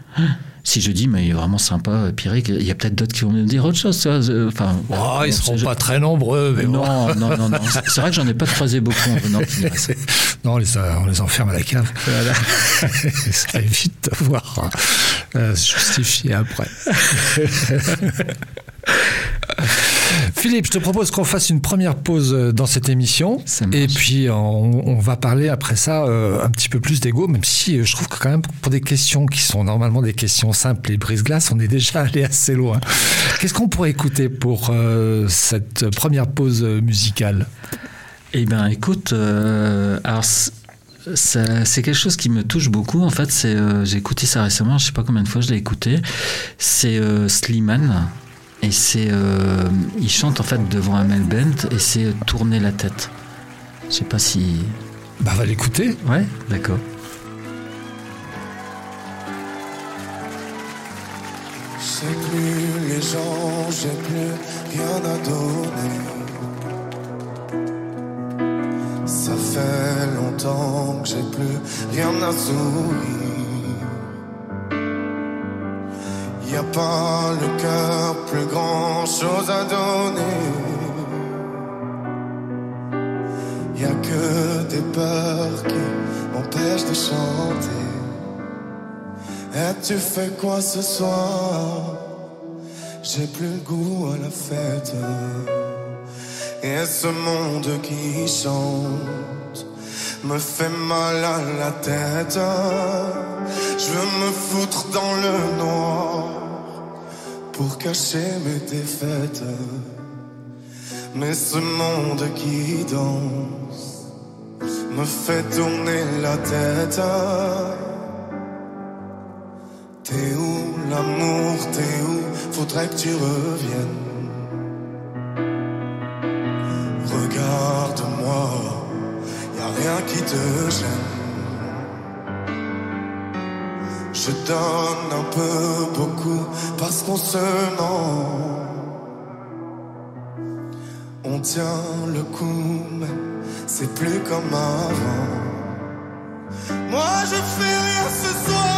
Speaker 2: Si je dis, mais il est vraiment sympa, Pierrick, il y a peut-être d'autres qui vont me dire autre chose. Enfin,
Speaker 1: oh, ils ne seront pas très nombreux. Mais
Speaker 2: non,
Speaker 1: bon.
Speaker 2: non, non, non, C'est vrai que j'en ai pas croisé beaucoup en venant.
Speaker 1: non, on les, on les enferme à la cave. Voilà. ça évite de voir euh, justifier après. Philippe, je te propose qu'on fasse une première pause dans cette émission. Et puis, on, on, va parler après ça euh, un petit peu plus d'ego, même si je trouve que quand même pour des questions qui sont normalement des questions simples et brise-glace, on est déjà allé assez loin. Qu'est-ce qu'on pourrait écouter pour euh, cette première pause musicale?
Speaker 2: Eh bien, écoute, euh, alors c'est quelque chose qui me touche beaucoup. En fait, c'est euh, j'ai écouté ça récemment. Je sais pas combien de fois je l'ai écouté. C'est euh, Slimane et c'est euh, il chante en fait devant Amel Bent et c'est tourner la tête. Je sais pas si.
Speaker 1: Bah va l'écouter.
Speaker 2: Ouais, d'accord.
Speaker 3: J'ai plus les gens, j'ai plus rien à donner. Ça fait longtemps que j'ai plus rien à sourire. Y a pas le cœur plus grand chose à donner. Y a que des peurs qui m'empêchent de chanter. Et tu fais quoi ce soir? J'ai plus goût à la fête. Et ce monde qui chante me fait mal à la tête. Je veux me foutre dans le noir pour cacher mes défaites. Mais ce monde qui danse me fait tourner la tête. T'es où l'amour, t'es où? Faudrait que tu reviennes. Qui te gêne. Je donne un peu beaucoup parce qu'on se ment. On tient le coup, mais c'est plus comme avant. Moi je fais rien ce soir,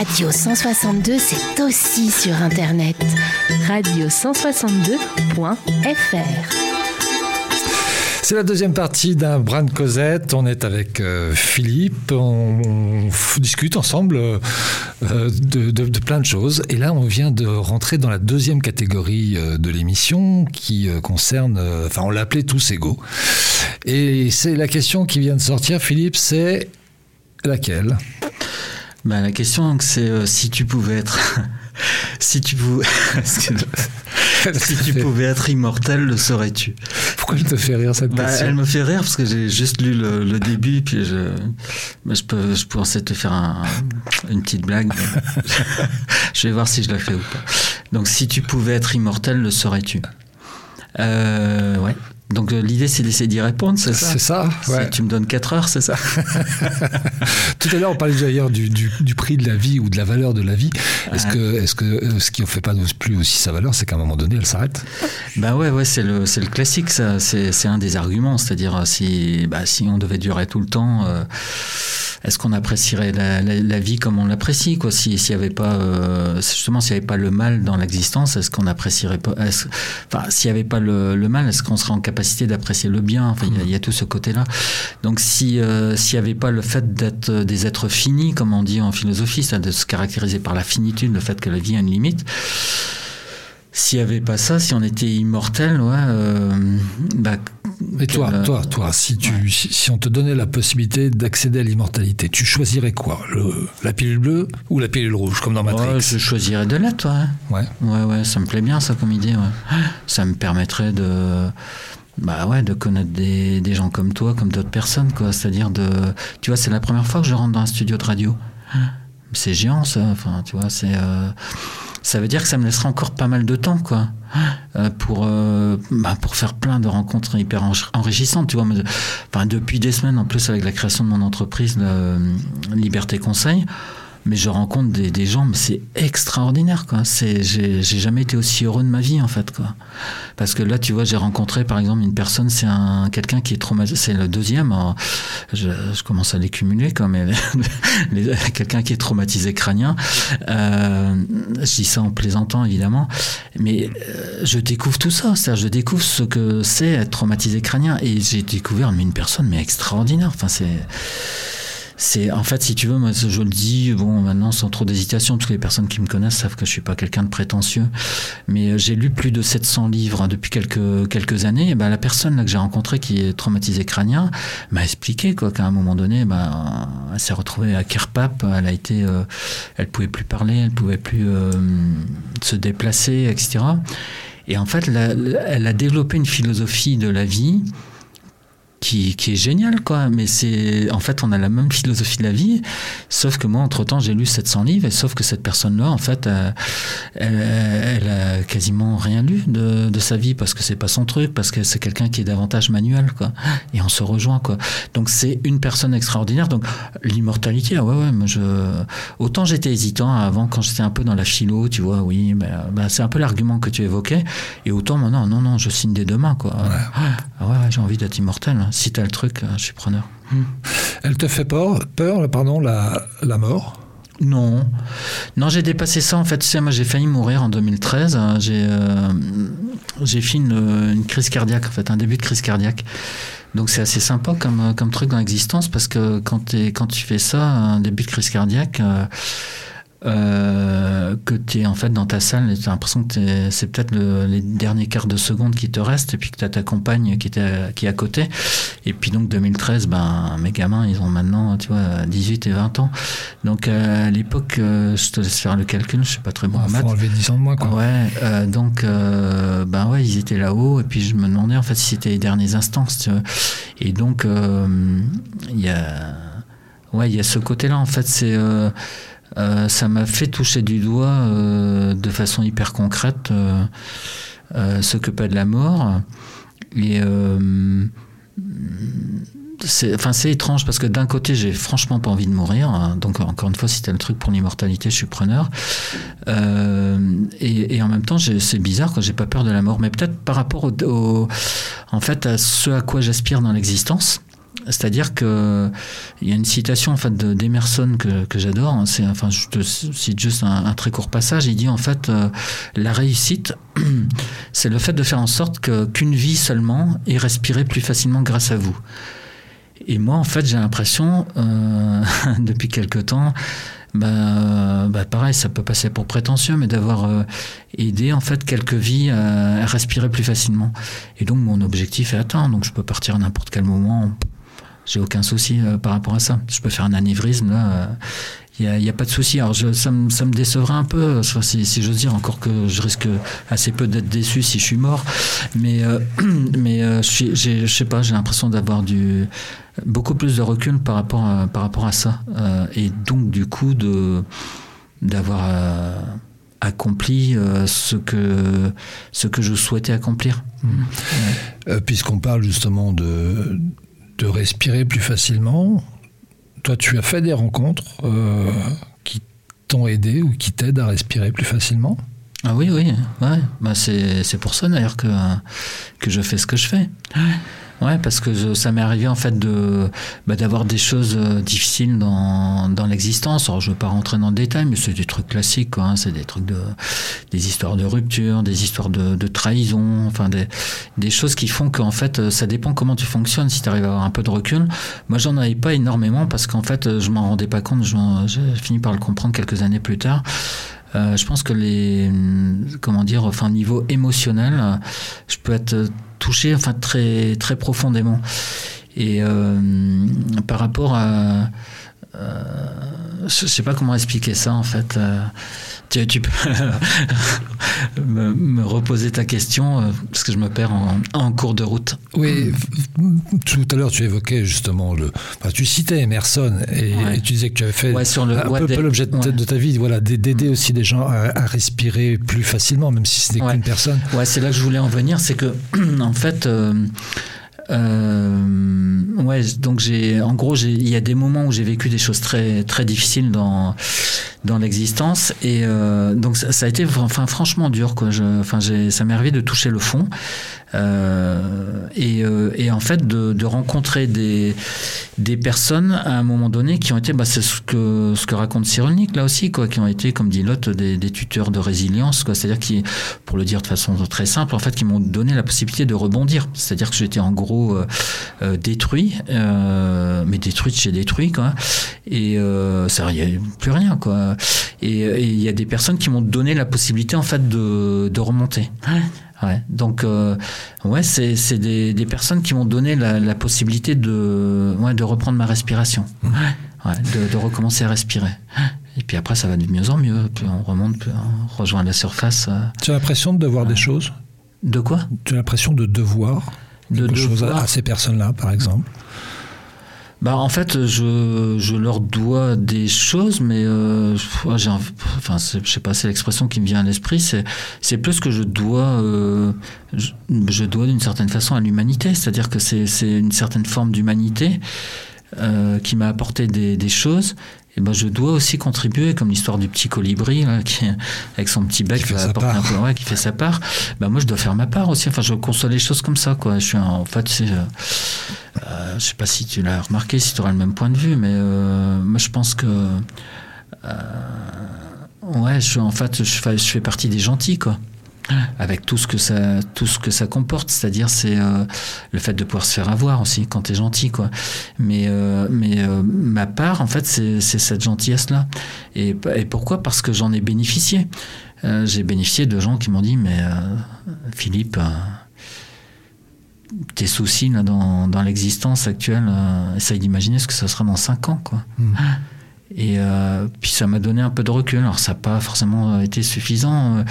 Speaker 4: Radio 162, c'est aussi sur Internet. Radio162.fr.
Speaker 1: C'est la deuxième partie d'un brin de Cosette. On est avec euh, Philippe. On, discute ensemble euh, de, plein de choses. Et là, on vient de rentrer dans la deuxième catégorie euh, de l'émission qui concerne, enfin, on l'a appelé tous égaux. Et c'est la question qui vient de sortir, Philippe, c'est laquelle?
Speaker 2: Bah, la question, donc, c'est euh, si tu pouvais être. si tu pouvais. si tu pouvais être immortel, le serais-tu?
Speaker 1: Pourquoi je te fais rire cette
Speaker 2: bah,
Speaker 1: question?
Speaker 2: Elle me fait rire parce que j'ai juste lu le, le début, puis je, bah, je, peux, je pensais te faire un- une petite blague. je vais voir si je la fais ou pas. Donc, si tu pouvais être immortel, le serais-tu? Euh, Ouais. Donc, euh, l'idée, c'est d'essayer d'y répondre, c'est ça?
Speaker 1: C'est ça ouais.
Speaker 2: Tu me donnes 4 heures, c'est ça
Speaker 1: Tout à l'heure, on parlait d'ailleurs du, du, du prix de la vie ou de la valeur de la vie. Est-ce que, est-ce que euh, ce qui ne fait pas plus aussi sa valeur, c'est qu'à un moment donné, elle s'arrête?
Speaker 2: Bah ouais, ouais, c'est le, le classique, ça. C'est, un des arguments. C'est-à-dire, si, bah, si on devait durer tout le temps, euh, est-ce qu'on apprécierait la, la, la vie comme on l'apprécie, quoi? Si, s'il y avait pas, euh, justement, s'il n'y avait pas le mal dans l'existence, est-ce qu'on apprécierait pas Enfin, s'il n'y avait pas le, le mal, est-ce qu'on serait en capacité d'apprécier le bien? Enfin, il y a- il y, a tout ce côté-là. Donc, si, euh, s'il n'y avait pas le fait d'être euh, des êtres finis, comme on dit en philosophie, ça, de se caractériser par la finitude, le fait que la vie a une limite. S'il n'y avait pas ça, si on était immortel, ouais, euh, bah,
Speaker 1: Et toi,
Speaker 2: quel-
Speaker 1: toi, toi, si, tu, si, si on te donnait la possibilité d'accéder à l'immortalité, tu choisirais quoi? Le, La pilule bleue ou la pilule rouge, comme dans Matrix?
Speaker 2: Ouais, je choisirais de l'être, ouais.
Speaker 1: Ouais.
Speaker 2: Ouais, ouais, ça me plaît bien, ça, comme idée, ouais. Ça me permettrait de. Bah ouais, de connaître des, des gens comme toi, comme d'autres personnes, quoi. C'est-à-dire de. Tu vois, c'est la première fois que je rentre dans un studio de radio. C'est géant, ça. Enfin, tu vois, c'est. euh, Ça veut dire que ça me laissera encore pas mal de temps, quoi. Euh, pour, euh, bah, pour faire plein de rencontres hyper enri- enrichissantes, tu vois. Depuis des semaines, en plus, avec la création de mon entreprise, Liberté Conseil, mais je rencontre des, gens, mais c'est extraordinaire, quoi. C'est, j'ai, jamais été aussi heureux de ma vie, en fait, quoi. Parce que là, tu vois, j'ai rencontré, par exemple, une personne, c'est un, quelqu'un qui est traumatisé, c'est le deuxième, alors, je, commence à les cumuler, quoi, mais quelqu'un qui est traumatisé crânien, euh, je dis ça en plaisantant, évidemment, mais euh, je découvre tout ça, c'est-à-dire, je découvre ce que c'est être traumatisé crânien, et j'ai découvert une personne, mais extraordinaire, enfin, c'est, c'est en fait si tu veux moi je le dis bon maintenant sans trop d'hésitation toutes les personnes qui me connaissent savent que je suis pas quelqu'un de prétentieux mais euh, j'ai lu plus de 700 livres depuis quelques quelques années ben la personne là que j'ai rencontrée qui est traumatisée crânien m'a expliqué quoi qu'à un moment donné ben elle s'est retrouvée à Kerpap elle a été euh, elle pouvait plus parler elle pouvait plus euh, se déplacer etc et en fait elle a développé une philosophie de la vie qui, qui est génial, quoi. Mais c'est, en fait, on a la même philosophie de la vie, sauf que moi, entre temps, j'ai lu 700 livres, et sauf que cette personne-là, en fait, euh, elle, elle a quasiment rien lu de, de sa vie, parce que c'est pas son truc, parce que c'est quelqu'un qui est davantage manuel, quoi. Et on se rejoint, quoi. Donc, c'est une personne extraordinaire. Donc, l'immortalité, ah ouais, ouais, moi, je, autant j'étais hésitant avant, quand j'étais un peu dans la philo, tu vois, oui, ben, c'est un peu l'argument que tu évoquais, et autant maintenant, non, non, je signe des deux mains, quoi. Ah ouais, ouais, j'ai envie d'être immortel. Si t'as le truc, euh, je suis preneur.
Speaker 1: Elle te fait peur, peur pardon, la, la mort?
Speaker 2: Non, non, j'ai dépassé ça. En fait, tu sais, moi, j'ai failli mourir en 2013. hein. J'ai, euh, j'ai fait une, une crise cardiaque, en fait, un début de crise cardiaque. Donc c'est assez sympa comme, euh, comme truc dans l'existence parce que quand, t'es- quand tu fais ça, un début de crise cardiaque, euh, euh, que tu es en fait dans ta salle tu as l'impression que c'est peut-être les derniers quarts de seconde qui te restent et puis que tu as ta compagne qui, était, qui est à côté. Et puis donc 2013, ben, mes gamins, ils ont maintenant tu vois, 18 et 20 ans. Donc à l'époque, euh, je te laisse faire le calcul, je sais pas très bon en
Speaker 1: maths. enlever 10 ans de moins. Quoi.
Speaker 2: Ouais, euh, donc ben ouais, ils étaient là-haut et puis je me demandais en fait si c'était les derniers instants. Et donc il y a... Ouais, il y a ce côté-là, en fait, c'est euh, ça m'a fait toucher du doigt euh, de façon hyper concrète euh, ce que pas de la mort. Et c'est enfin étrange parce que d'un côté j'ai franchement pas envie de mourir hein. donc encore une fois si c'était le truc pour l'immortalité je suis preneur et, en même temps c'est bizarre que j'ai pas peur de la mort mais peut-être par rapport au, en fait à ce à quoi j'aspire dans l'existence c'est-à-dire que il y a une citation en fait d'Emerson que, que j'adore. Hein. C'est enfin je te cite juste un, très court passage. Il dit en fait euh, la réussite, c'est le fait de faire en sorte que qu'une vie seulement est respirée plus facilement grâce à vous. Et moi en fait j'ai l'impression euh, depuis quelque temps. Bah, bah, pareil, ça peut passer pour prétentieux, mais d'avoir euh, aidé en fait quelques vies à, à, respirer plus facilement. Et donc mon objectif est atteint, donc je peux partir à n'importe quel moment j'ai aucun souci euh, par rapport à ça. Je peux faire un anévrisme, là. Il euh, n'y a, a, pas de souci. Alors, je, ça, me, ça, me, décevra un peu, si, si j'ose dire, encore que je risque assez peu d'être déçu si je suis mort. Mais, euh, mais je, je sais pas, j'ai l'impression d'avoir du beaucoup plus de recul par rapport à, par rapport à ça. et donc, du coup, d'avoir accompli ce, que, ce que je souhaitais accomplir.
Speaker 1: Mmh. Puisqu'on parle justement de, de respirer plus facilement. Toi, tu as fait des rencontres euh, qui t'ont aidé ou qui t'aident à respirer plus facilement
Speaker 2: Ah oui, oui, ouais. Bah c'est pour ça d'ailleurs que, que je fais ce que je fais. Ouais, parce que ça m'est arrivé en fait de bah, d'avoir des choses euh, difficiles dans, dans l'existence. Alors je veux pas rentrer dans le détail, mais c'est des trucs classiques, quoi. Hein. C'est des trucs de des histoires de rupture, des histoires de, de trahison, enfin des, des choses qui font qu'en fait euh, ça dépend comment tu fonctionnes. Si tu arrives à avoir un peu de recul, moi j'en avais pas énormément parce qu'en fait euh, je m'en rendais pas compte. J'ai fini par le comprendre quelques années plus tard. Euh, je pense que les comment dire, enfin niveau émotionnel, je peux être touché enfin très très profondément. Et euh, par rapport à euh, je sais pas comment expliquer ça en fait. Tu, tu, peux me, reposer ta question euh, parce que je me perds en, cours de route.
Speaker 1: Oui, tout à l'heure tu évoquais justement le. tu citais Emerson et, tu disais que tu avais fait sur le, un peu, l'objet de, ta vie, voilà, d'aider mm. aussi des gens à, respirer plus facilement, même si ce n'est qu'une personne.
Speaker 2: Ouais, c'est là que je voulais en venir, c'est que en fait. Euh, euh, ouais, donc j'ai, en gros, il y a des moments où j'ai vécu des choses très très difficiles dans dans l'existence et euh, donc ça, ça, a été enfin franchement dur quoi. Je, enfin, j'ai, ça m'est arrivé de toucher le fond et, euh, et, en fait de, de, rencontrer des, des personnes à un moment donné qui ont été, bah, c'est ce que, ce que raconte Cyrulnik là aussi, quoi, qui ont été, comme dit Lotte, des, des tuteurs de résilience, quoi, c'est-à-dire qui, pour le dire de façon très simple, en fait, qui m'ont donné la possibilité de rebondir, c'est-à-dire que j'étais en gros euh, euh détruit, euh, mais détruit chez détruit, quoi, et euh, ça, il n'y a plus rien, quoi, et il y a des personnes qui m'ont donné la possibilité, en fait, de, de remonter. Ouais. Donc, euh, ouais, c'est, c'est des, des, personnes qui m'ont donné la, la, possibilité de, ouais, de reprendre ma respiration, ouais, de, de, recommencer à respirer. Et puis après, ça va de mieux en mieux. Puis on remonte, puis on rejoint la surface. Euh.
Speaker 1: Tu as l'impression de devoir des choses?
Speaker 2: De quoi?
Speaker 1: Tu as l'impression de devoir de quelque chose à, à ces personnes-là, par exemple?
Speaker 2: Bah en fait, je, je leur dois des choses, mais euh, j'ai, enfin, je sais pas, c'est l'expression qui me vient à l'esprit. C'est, c'est plus que je dois, euh, je, je, dois d'une certaine façon à l'humanité. C'est-à-dire que c'est, c'est une certaine forme d'humanité euh, qui m'a apporté des, des choses et ben je dois aussi contribuer, comme l'histoire du petit colibri, là, qui, avec son petit bec, qui fait, sa part. Un peu, ouais, qui fait sa part. Ben moi, je dois faire ma part aussi. Enfin, je conçois les choses comme ça, quoi. Je suis en fait, c'est, euh, euh, je sais pas si tu l'as remarqué, si tu auras le même point de vue, mais euh, moi, je pense que, euh, ouais, je, en fait, je fais partie des gentils, quoi. Avec tout ce que ça, tout ce que ça comporte. C'est-à-dire, c'est euh, le fait de pouvoir se faire avoir aussi quand tu es gentil, quoi. Mais, euh, mais euh, ma part, en fait, c'est cette gentillesse-là. Et, et, pourquoi? Parce que j'en ai bénéficié. J'ai bénéficié de gens qui m'ont dit, mais Philippe, tes soucis là, dans, dans l'existence actuelle, essaye d'imaginer ce que ça sera dans 5 ans, quoi. Hmm. Et euh, puis ça m'a donné un peu de recul. Alors ça n'a pas forcément été suffisant, euh,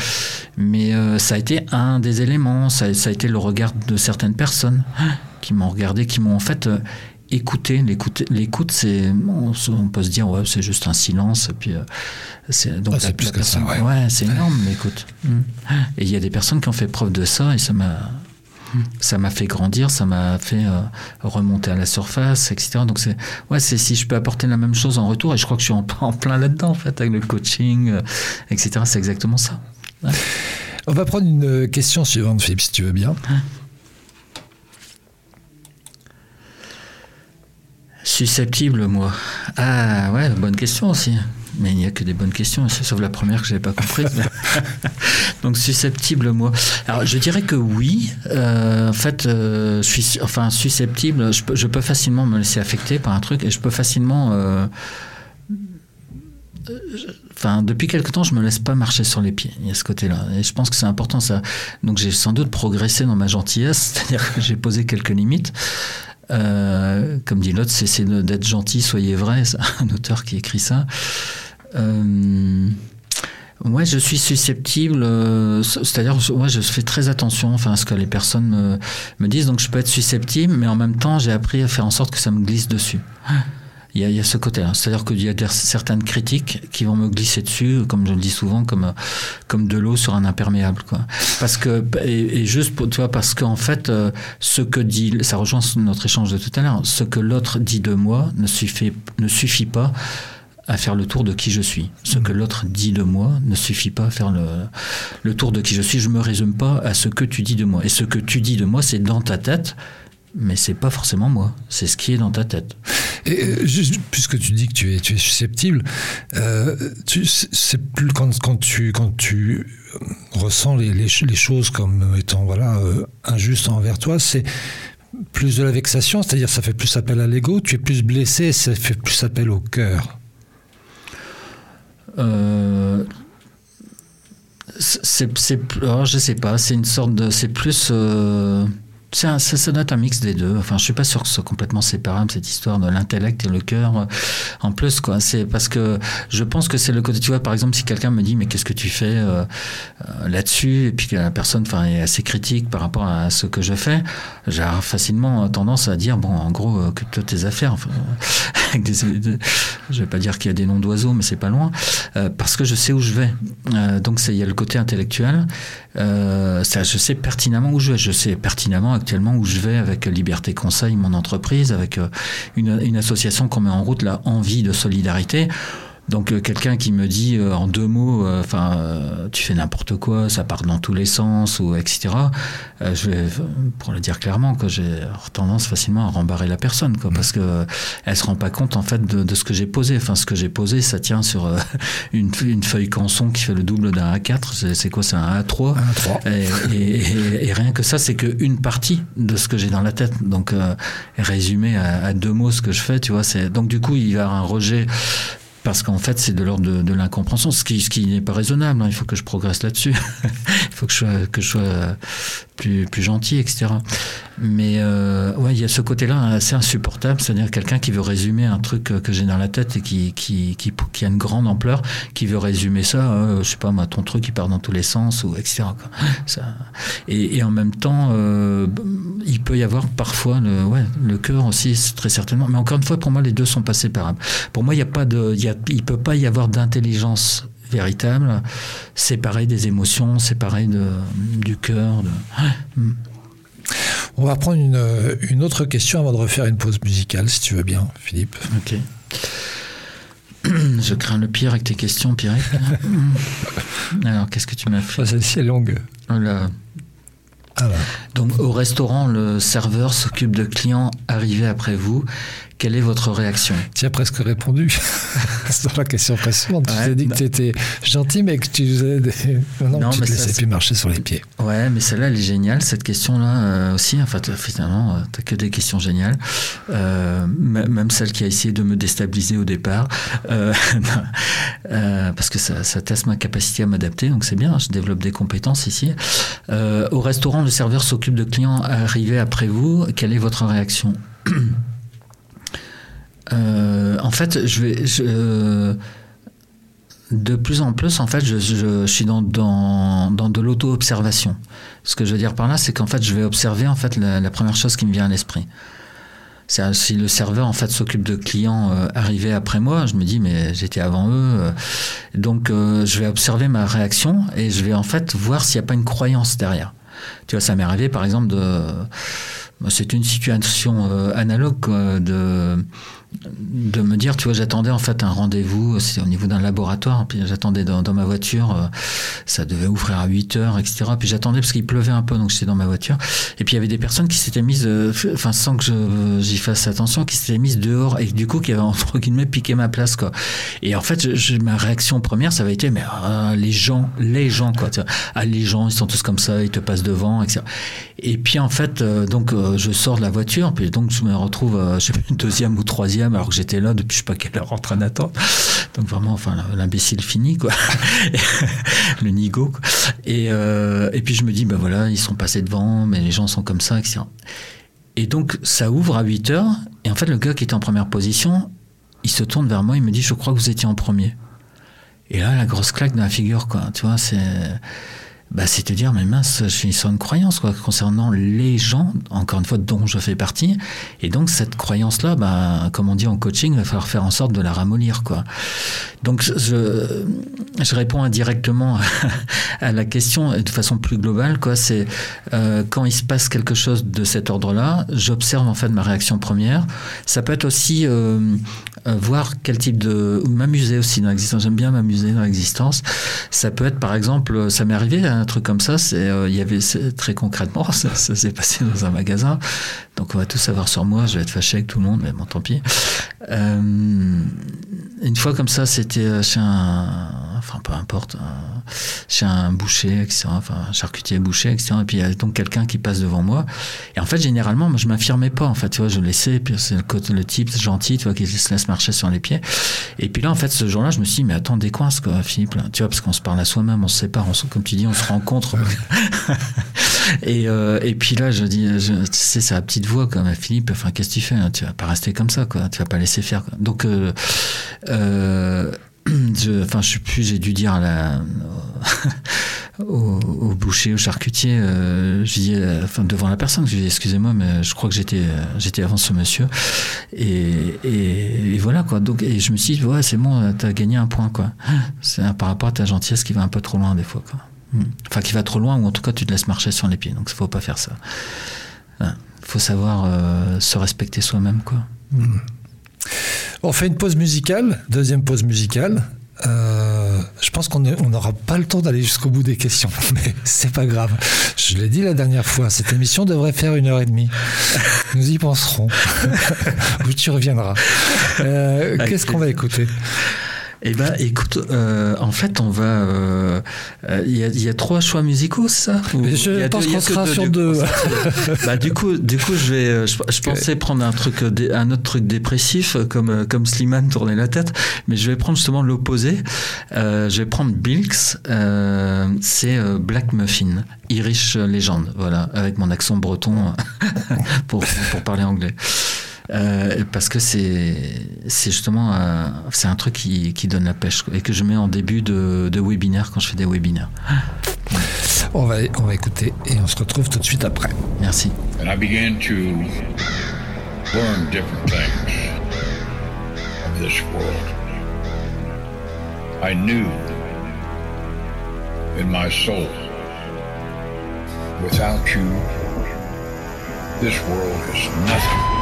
Speaker 2: mais euh, ça a été un des éléments. Ça, ça, a été le regard de certaines personnes qui m'ont regardé, qui m'ont en fait écouté. L'écoute, c'est on, peut se dire ouais c'est juste un silence. Et puis
Speaker 1: c'est donc ah, plus que ça. Ouais,
Speaker 2: ouais c'est énorme l'écoute. Et il y a des personnes qui ont fait preuve de ça et ça m'a ça m'a fait grandir, ça m'a fait euh, remonter à la surface, etc. Donc c'est ouais, c'est si je peux apporter la même chose en retour, et je crois que je suis en, plein là-dedans en fait avec le coaching, euh, etc. C'est exactement ça.
Speaker 1: On va prendre une question suivante, Philippe, si tu veux bien.
Speaker 2: Susceptible, moi. Ah ouais, bonne question aussi. Mais il n'y a que des bonnes questions, sauf la première que je n'avais pas comprise. Donc susceptible, moi. Alors je dirais que oui. Euh, en fait, euh, suis, enfin susceptible, je peux, je peux, facilement me laisser affecter par un truc et je peux facilement. Euh, enfin, depuis quelque temps, je me laisse pas marcher sur les pieds. Il y a ce côté-là, et je pense que c'est important ça. Donc j'ai sans doute progressé dans ma gentillesse, c'est-à-dire que j'ai posé quelques limites. Euh, comme dit l'autre, c'est d'être gentil, soyez vrai. un auteur qui écrit ça. Euh, ouais, je suis susceptible, euh, c'est-à-dire, ouais, je fais très attention enfin, à ce que les personnes me, me, disent, donc je peux être susceptible, mais en même temps, j'ai appris à faire en sorte que ça me glisse dessus. Il y, a, il y a, ce côté-là. C'est-à-dire qu'il y a certaines critiques qui vont me glisser dessus, comme je le dis souvent, comme, comme de l'eau sur un imperméable. Quoi. Parce que, et, juste pour, tu vois, parce qu'en fait, euh, ce que dit, ça rejoint notre échange de tout à l'heure, ce que l'autre dit de moi ne suffit, ne suffit pas à faire le tour de qui je suis. Ce que l'autre dit de moi ne suffit pas à faire le, le tour de qui je suis. Je me résume pas à ce que tu dis de moi. Et ce que tu dis de moi, c'est dans ta tête mais c'est pas forcément moi, c'est ce qui est dans ta tête.
Speaker 1: Et euh, puisque tu dis que tu es, tu es susceptible, euh, c'est plus quand, quand, tu quand tu ressens les, les, choses comme étant voilà euh, injustes envers toi, c'est plus de la vexation, c'est-à-dire ça fait plus appel à l'ego, tu es plus blessé, ça fait plus appel au cœur.
Speaker 2: Euh, c'est, je sais pas, c'est une sorte de, c'est plus ça, ça, doit être un mix des deux. Enfin, je suis pas sûr que ce soit complètement séparable cette histoire de l'intellect et le cœur. En plus, quoi, c'est parce que je pense que c'est le côté. Tu vois, par exemple, si quelqu'un me dit mais qu'est-ce que tu fais euh, euh, là-dessus, et puis que la personne, enfin, est assez critique par rapport à ce que je fais, j'ai facilement tendance à dire bon, en gros, occupe-toi de tes affaires. Enfin, avec je vais pas dire qu'il y a des noms d'oiseaux, mais c'est pas loin, euh, parce que je sais où je vais. donc, il y a le côté intellectuel. ça, je sais pertinemment où je vais. Je sais pertinemment actuellement où je vais avec Liberté Conseil, mon entreprise, avec euh, une, une association qu'on met en route, la Envie de Solidarité. Donc euh, quelqu'un qui me dit euh, en deux mots, euh, enfin, tu fais n'importe quoi, ça part dans tous les sens ou etc. je vais, pour le dire clairement, que j'ai tendance facilement à rembarrer la personne, quoi, parce que elle se rend pas compte en fait de, de ce que j'ai posé. Enfin, ce que j'ai posé, ça tient sur une, une, feuille canson qui fait le double d'un A4. C'est quoi C'est un A3.
Speaker 1: A3.
Speaker 2: Et, et, et, rien que ça, c'est qu'une partie de ce que j'ai dans la tête. Donc résumé à, à, deux mots ce que je fais, tu vois. C'est donc du coup il y a un rejet parce qu'en fait, c'est de l'ordre de, l'incompréhension, ce qui, n'est pas raisonnable. Hein. Il faut que je progresse là-dessus. il faut que je sois, plus gentil, etc. Mais euh, ouais, il y a ce côté-là assez insupportable, c'est-à-dire quelqu'un qui veut résumer un truc que j'ai dans la tête et qui, qui, qui, a une grande ampleur, qui veut résumer ça, euh, je sais pas moi, ton truc qui part dans tous les sens, ou etc. Ça, et, en même temps, euh, il peut y avoir parfois le, ouais, le cœur aussi, très certainement. Mais encore une fois, pour moi, les deux sont pas séparables. Pour moi, il y a pas de, il, y il peut pas y avoir d'intelligence véritable, séparée des émotions, séparée de, du cœur. De...
Speaker 1: On va prendre une, une, autre question avant de refaire une pause musicale, si tu veux bien, Philippe.
Speaker 2: Ok. Je crains le pire avec tes questions, Pierre. Alors, qu'est-ce que tu m'as fait
Speaker 1: oh, Celle-ci est longue.
Speaker 2: Voilà. Ah Donc, au restaurant, le serveur s'occupe de clients arrivés après vous. Quelle est votre réaction?
Speaker 1: Tu as presque répondu sur la question précédente. tu t'es dit que tu étais gentil, mais que tu faisais des... Non, tu te laissais plus marcher sur les pieds.
Speaker 2: Ouais, mais celle-là, elle est géniale, cette question-là euh, aussi. Enfin, finalement, euh, tu que des questions géniales. Euh, même celle qui a essayé de me déstabiliser au départ. parce que ça, ça, teste ma capacité à m'adapter, donc c'est bien, je développe des compétences ici. au restaurant, le serveur s'occupe de clients arrivés après vous. Quelle est votre réaction? euh, en fait, je vais, je, de plus en plus, en fait, je, je, suis dans, dans, dans de l'auto-observation. Ce que je veux dire par là, c'est qu'en fait, je vais observer en fait la, première chose qui me vient à l'esprit. Si le serveur en fait s'occupe de clients euh, arrivés après moi, je me dis mais j'étais avant eux, euh. donc euh, je vais observer ma réaction et je vais en fait voir s'il n'y a pas une croyance derrière. Tu vois, ça m'est arrivé par exemple de, c'est une situation analogue de de me dire, tu vois, j'attendais en fait un rendez-vous, c'est au niveau d'un laboratoire, puis j'attendais dans, ma voiture, euh, ça devait ouvrir à 8 heures, etc. Puis j'attendais parce qu'il pleuvait un peu, donc j'étais dans ma voiture. Et puis il y avait des personnes qui s'étaient mises, euh, enfin sans que j'y fasse attention, qui s'étaient mises dehors et du coup qui avaient entre guillemets piqué ma place, quoi. Et en fait, ma réaction première, ça avait été, mais ah, les gens, les gens, quoi. Tu ah, les gens, ils sont tous comme ça, ils te passent devant, etc. Et puis en fait, euh, donc je sors de la voiture, puis donc je me retrouve, je sais plus, une deuxième ou troisième alors que j'étais là depuis je sais pas quelle heure en train d'attendre. Donc vraiment, enfin, l'imbécile fini, quoi. le nigo. Et, euh, et puis je me dis, ben voilà, ils sont passés devant, mais les gens sont comme ça, etc. Et donc ça ouvre à 8 heures, et en fait, le gars qui était en première position, il se tourne vers moi, il me dit, je crois que vous étiez en premier. Et là, la grosse claque dans la figure, quoi. Tu vois, c'est bah, c'est te dire, mais mince, je suis sur une croyance quoi, concernant les gens, encore une fois, dont je fais partie. Et donc, cette croyance-là, bah, comme on dit en coaching, il va falloir faire en sorte de la ramollir. Quoi. Donc, je, je réponds indirectement à la question de façon plus globale. Quoi, c'est euh, quand il se passe quelque chose de cet ordre-là, j'observe en fait ma réaction première. Ça peut être aussi euh, euh, voir quel type de... ou m'amuser aussi dans l'existence. J'aime bien m'amuser dans l'existence. Ça peut être, par exemple, ça m'est arrivé un truc comme ça, c'est, euh, il y avait très concrètement, ça, s'est passé dans un magasin. Donc on va tout savoir sur moi, je vais être fâché avec tout le monde, mais bon, tant pis. Euh, une fois comme ça, c'était euh, chez un, enfin peu importe, chez un boucher, etc., enfin un charcutier boucher, etc. Et puis il y a donc quelqu'un qui passe devant moi. Et en fait, généralement, moi, je m'affirmais pas. En fait, tu vois, je laissais. Puis c'est le, type gentil, tu vois, qui se laisse marcher sur les pieds. Et puis là, en fait, ce jour-là, je me suis dit, mais attends, décoince quoi, Philippe. Tu vois, parce qu'on se parle à soi-même, on se sépare, on, comme tu dis, on se rencontre. et, euh, et puis là, je dis, tu sais, c'est la petite voix, comme Philippe. Enfin, qu'est-ce que tu fais hein? Tu vas pas rester comme ça, quoi. Tu vas pas laisser faire. Donc euh, euh, je, enfin, sais plus, j'ai dû dire au, boucher, au charcutier, je dis, enfin, devant la personne, je dis, excusez-moi, mais je crois que j'étais, j'étais avant ce monsieur. Et, et, voilà, quoi. Donc, et je me suis dit, ouais, c'est bon, t'as gagné un point, quoi. C'est par rapport à ta gentillesse qui va un peu trop loin, des fois. Enfin, qui va trop loin, ou en tout cas, tu te laisses marcher sur les pieds. Donc, il faut pas faire ça. Il faut savoir se respecter soi-même, quoi. Hmm.
Speaker 1: On fait une pause musicale, deuxième pause musicale. Euh, je pense qu'on n'aura pas le temps d'aller jusqu'au bout des questions, mais c'est pas grave. Je l'ai dit la dernière fois, cette émission devrait faire une heure et demie. Nous y penserons. Où tu reviendras. Euh, qu'est-ce qu'on va écouter?
Speaker 2: Eh ben, écoute, euh, en fait, on va. Euh, euh, il euh, y, y, a trois choix musicaux, ça?
Speaker 1: Je pense qu'on sera sur deux.
Speaker 2: bah, du coup, du coup, je vais. Je, pensais prendre un truc, un autre truc dépressif, comme comme Slimane tourner la tête, mais je vais prendre justement l'opposé. je vais prendre Bilks. c'est Black Muffin, Irish Legend, voilà, avec mon accent breton pour pour parler anglais. Euh, parce que c'est c'est justement euh, c'est un truc qui, qui, donne la pêche et que je mets en début de, de webinaire quand je fais des webinaires.
Speaker 1: On va on va écouter et on se retrouve tout de suite après.
Speaker 2: Merci.
Speaker 5: And I began to learn different things of this world. I knew in my soul without you this world is nothing.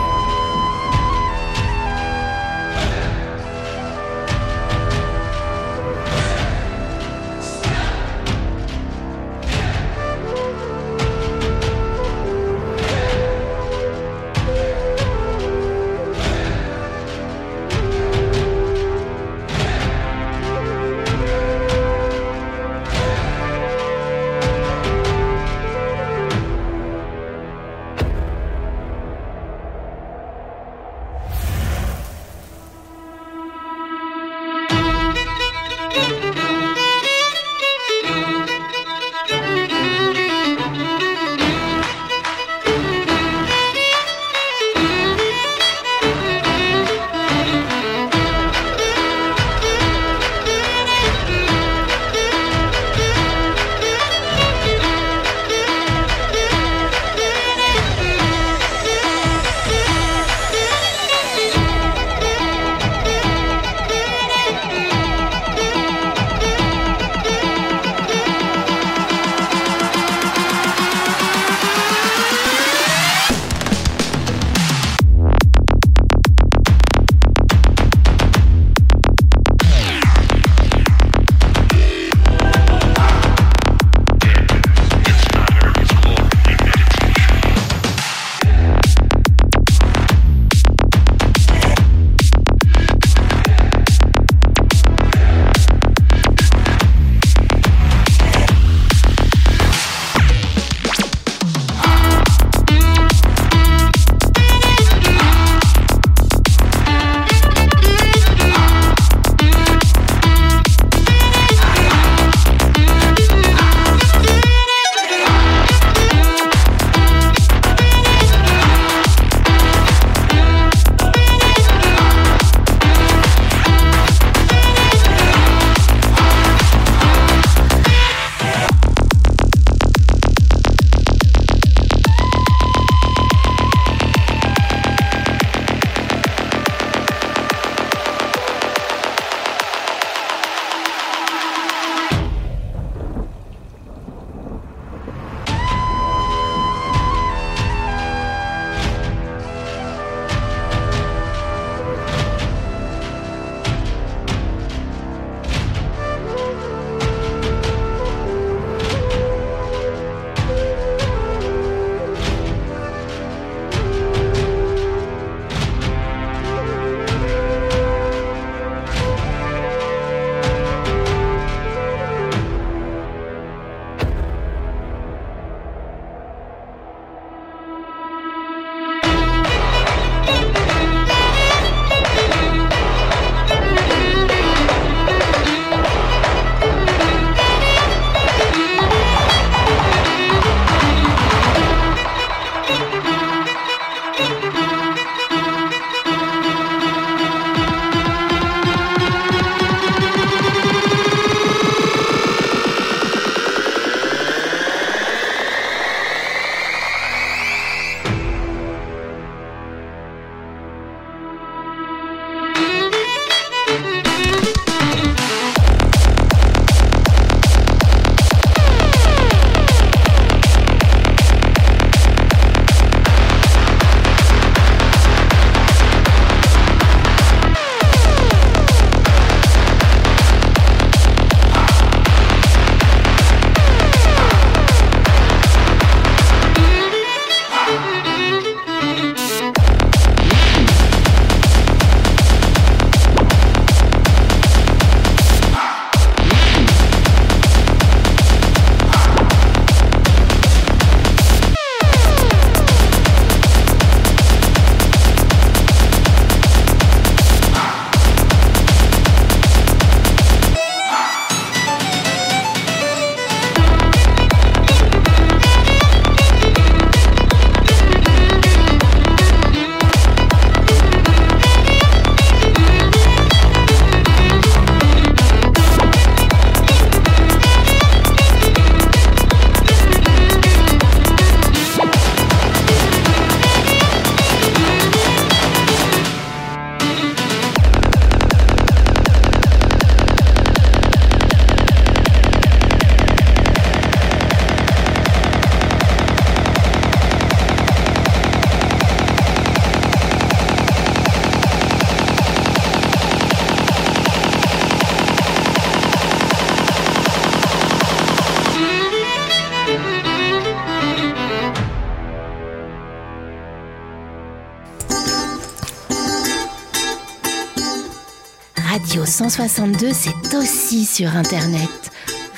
Speaker 4: 162, c'est aussi sur Internet.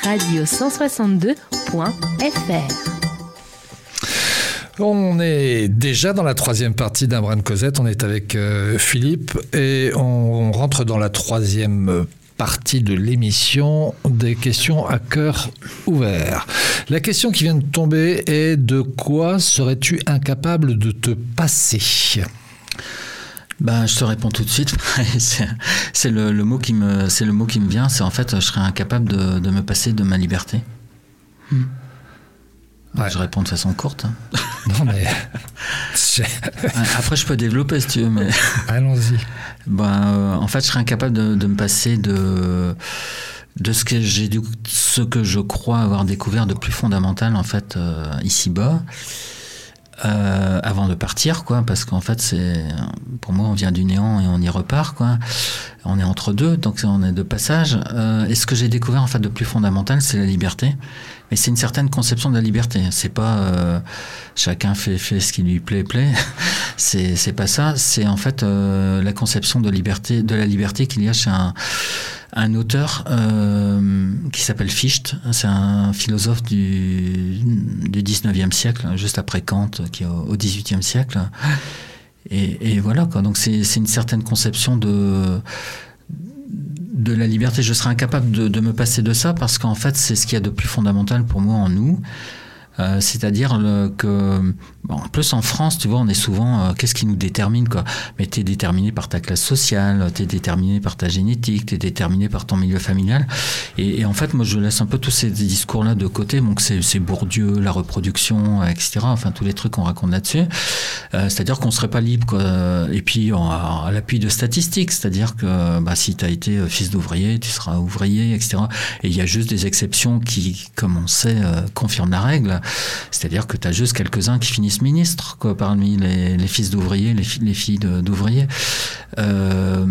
Speaker 6: radio162.fr.
Speaker 1: On est déjà dans la troisième partie d'un brin de Cosette. On est avec euh, Philippe et on rentre dans la troisième partie de l'émission des questions à cœur ouvert. La question qui vient de tomber est de quoi serais-tu incapable de te passer?
Speaker 2: Ben, je te réponds tout de suite. c'est le, le, mot qui me, c'est le mot qui me vient. C'est en fait, je serais incapable de, de me passer de ma liberté. Hmm. Ouais. Je réponds de façon courte. Hein.
Speaker 1: Non, mais.
Speaker 2: Après, je peux développer si tu veux, mais.
Speaker 1: Allons-y.
Speaker 2: Ben, euh, en fait, je serais incapable de, de me passer de de ce que j'ai ce que je crois avoir découvert de plus fondamental en fait euh, ici bas euh, avant de partir, quoi, parce qu'en fait, c'est pour moi, on vient du néant et on y repart, quoi. On est entre deux, donc on est de passage. Euh, et ce que j'ai découvert en fait de plus fondamental, c'est la liberté. Mais c'est une certaine conception de la liberté. C'est pas euh, chacun fait, fait ce qui lui plaît, plaît. c'est c'est pas ça. C'est en fait euh, la conception de liberté, de la liberté qu'il y a chez un un auteur euh, qui s'appelle Fichte. C'est un philosophe du, du 19e siècle, juste après Kant, qui est au, 18e siècle. Et, et voilà, quoi. Donc c'est une certaine conception de de la liberté. Je serais incapable de, me passer de ça parce qu'en fait, c'est ce qu'il y a de plus fondamental pour moi en nous. Euh, c'est-à-dire que, en plus en France, tu vois, on est souvent, euh, qu'est-ce qui nous détermine quoi? Mais tu es déterminé par ta classe sociale, tu es déterminé par ta génétique, tu es déterminé par ton milieu familial. Et, en fait, moi, je laisse un peu tous ces discours-là de côté. Donc, c'est Bourdieu, la reproduction, etc. Enfin, tous les trucs qu'on raconte là-dessus. Euh, c'est-à-dire qu'on serait pas libre. Et puis, à l'appui de statistiques, c'est-à-dire que bah, si tu as été fils d'ouvrier, tu seras ouvrier, etc. Et il y a juste des exceptions qui, comme on sait, confirment la règle. C'est-à-dire que tu as juste quelques-uns qui finissent ministres, quoi, parmi les, fils d'ouvriers, les, les, filles d'ouvriers. Euh,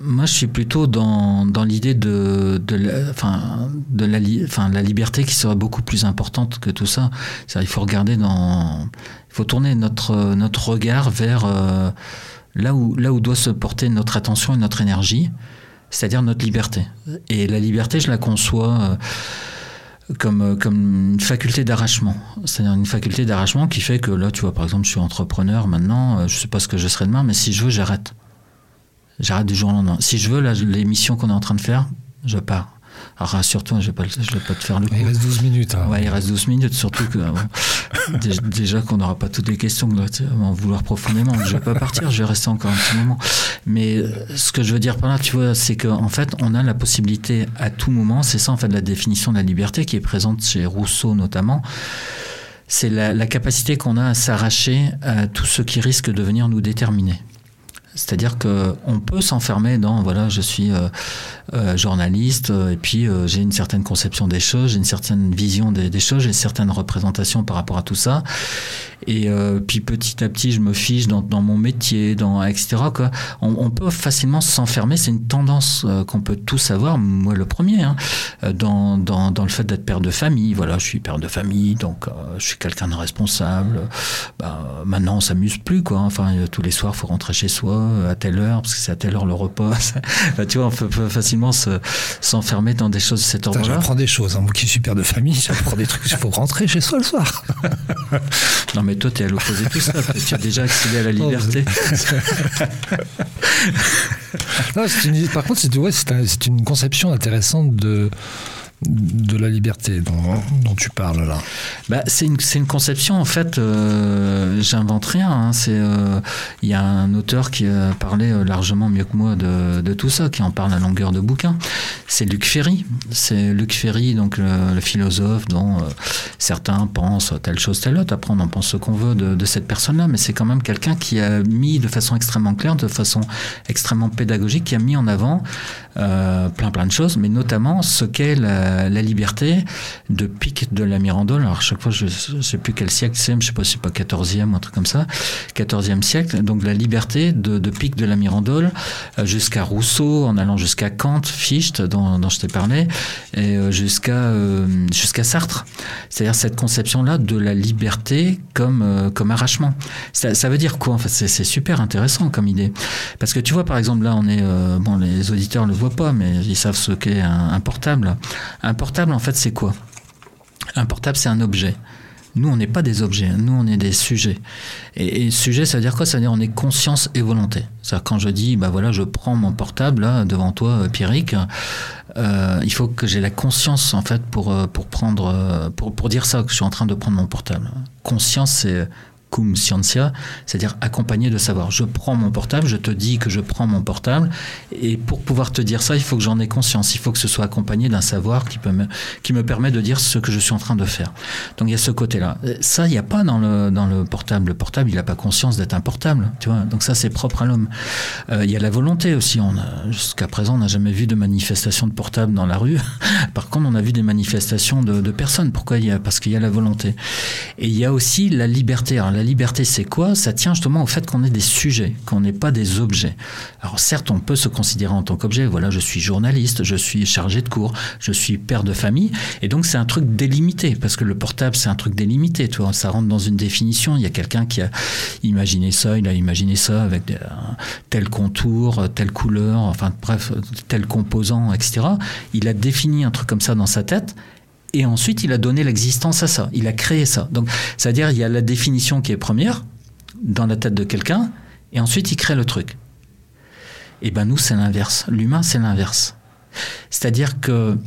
Speaker 2: moi, je suis plutôt dans, dans l'idée de, de, la, enfin, de la, enfin, la liberté qui serait beaucoup plus importante que tout ça. Il faut regarder dans. Il faut tourner notre, notre regard vers euh, là, où, là où doit se porter notre attention et notre énergie, c'est-à-dire notre liberté. Et la liberté, je la conçois. Euh, comme, comme une faculté d'arrachement. C'est-à-dire une faculté d'arrachement qui fait que là, tu vois, par exemple, je suis entrepreneur maintenant, euh, je sais pas ce que je serai demain, mais si je veux, j'arrête. J'arrête du jour au lendemain. Si je veux, l'émission qu'on est en train de faire, je pars. Alors rassure-toi, je ne vais, vais, pas te faire le coup.
Speaker 1: Il reste 12 minutes. Hein.
Speaker 2: Ouais, il reste 12 minutes, surtout que bon, déjà qu'on n'aura pas toutes les questions, on va vouloir profondément. Je ne vais pas partir, je vais rester encore un petit moment. Mais euh, ce que je veux dire par là, tu vois, c'est qu'en fait, on a la possibilité à tout moment, c'est ça en fait la définition de la liberté qui est présente chez Rousseau notamment, c'est la, la capacité qu'on a à s'arracher à tout ce qui risque de venir nous déterminer. C'est-à-dire qu'on peut s'enfermer dans, voilà, je suis euh, euh, journaliste euh, et puis j'ai une certaine conception des choses, j'ai une certaine vision des, choses, j'ai une certaine représentation par rapport à tout ça. Et puis petit à petit, je me fiche dans, mon métier, dans, etc. On peut facilement s'enfermer, c'est une tendance qu'on peut tous avoir, moi le premier, hein, dans, dans, dans le fait d'être père de famille. Voilà, je suis père de famille, donc je suis quelqu'un de responsable. Bah, maintenant, on s'amuse plus, quoi. Enfin, tous les soirs, faut rentrer chez soi à telle heure, parce que c'est à telle heure le repas. bah, tu vois, on peut, peut facilement s'enfermer se, dans des choses de cet ordre-là.
Speaker 1: J'apprends des choses. Hein. Moi qui suis père de famille, j'apprends des trucs. Il faut rentrer chez soi le soir.
Speaker 2: non, mais toi, tu es à l'opposé de tout ça. Tu as déjà accédé à la liberté.
Speaker 1: non, une, par contre, c'est ouais, un, une conception intéressante de de la liberté dont, tu parles là
Speaker 2: bah, C'est une, une, conception, en fait, euh, j'invente rien. Hein, il euh, y a un auteur qui a parlé euh, largement mieux que moi de, de tout ça, qui en parle à longueur de bouquin. C'est Luc Ferry. C'est Luc Ferry, donc le, philosophe dont certains pensent telle chose, telle autre. Après, on en pense ce qu'on veut de, de cette personne-là, mais c'est quand même quelqu'un qui a mis de façon extrêmement claire, de façon extrêmement pédagogique, qui a mis en avant plein plein de choses, mais notamment ce qu'est la la, liberté de Pic de la Mirandole. Alors, chaque fois, je ne sais plus quel siècle c'est, je sais pas si c'est pas 14e ou un truc comme ça, 14e siècle. Donc, la liberté de, Pic de la Mirandole euh, jusqu'à Rousseau, en allant jusqu'à Kant, Fichte, dont, je t'ai parlé, et euh, jusqu'à euh, jusqu'à Sartre. C'est-à-dire cette conception-là de la liberté comme, comme arrachement. Ça, ça, veut dire quoi En fait, c'est super intéressant comme idée. Parce que tu vois, par exemple, là, on est. bon, les auditeurs ne le voient pas, mais ils savent ce qu'est un, portable. Un portable, en fait, c'est quoi? Un portable, c'est un objet. Nous, on n'est pas des objets, nous, on est des sujets. Et, sujet, ça veut dire quoi? Ça veut dire on est conscience et volonté. cest quand je dis, bah voilà, je prends mon portable là devant toi, euh, Pierrick, euh, il faut que j'ai la conscience en fait pour euh, pour prendre pour, pour dire ça que je suis en train de prendre mon portable. Conscience, c'est cum scientia, c'est-à-dire accompagné de savoir. Je prends mon portable, je te dis que je prends mon portable, et pour pouvoir te dire ça, il faut que j'en ai conscience. Il faut que ce soit accompagné d'un savoir qui, me, permet de dire ce que je suis en train de faire. Donc il y a ce côté-là. Ça, il n'y a pas dans le, portable. Le portable, il n'a pas conscience d'être un portable. Tu vois Donc ça, c'est propre à l'homme. Euh, il y a la volonté aussi. Jusqu'à présent, on n'a jamais vu de manifestation de portable dans la rue. Par contre, on a vu des manifestations de, personnes. Pourquoi y a Parce qu'il y a la volonté. Et il y a aussi la liberté. La liberté, c'est quoi? Ça tient justement au fait qu'on est des sujets, qu'on n'est pas des objets. Alors certes, on peut se considérer en tant qu'objet. Voilà, je suis journaliste, je suis chargé de cours, je suis père de famille, et donc c'est un truc délimité parce que le portable, c'est un truc délimité. Tu vois, ça rentre dans une définition. Il y a quelqu'un qui a imaginé ça, il a imaginé ça avec tel contour, telle couleur, enfin bref, tel composant, etc. Il a défini un truc comme ça dans sa tête et ensuite, il a donné l'existence à ça. Il a créé ça. Donc, c'est-à-dire, il y a la définition qui est première dans la tête de quelqu'un, et ensuite, il crée le truc. Et ben nous, c'est l'inverse. L'humain, c'est l'inverse. C'est-à-dire que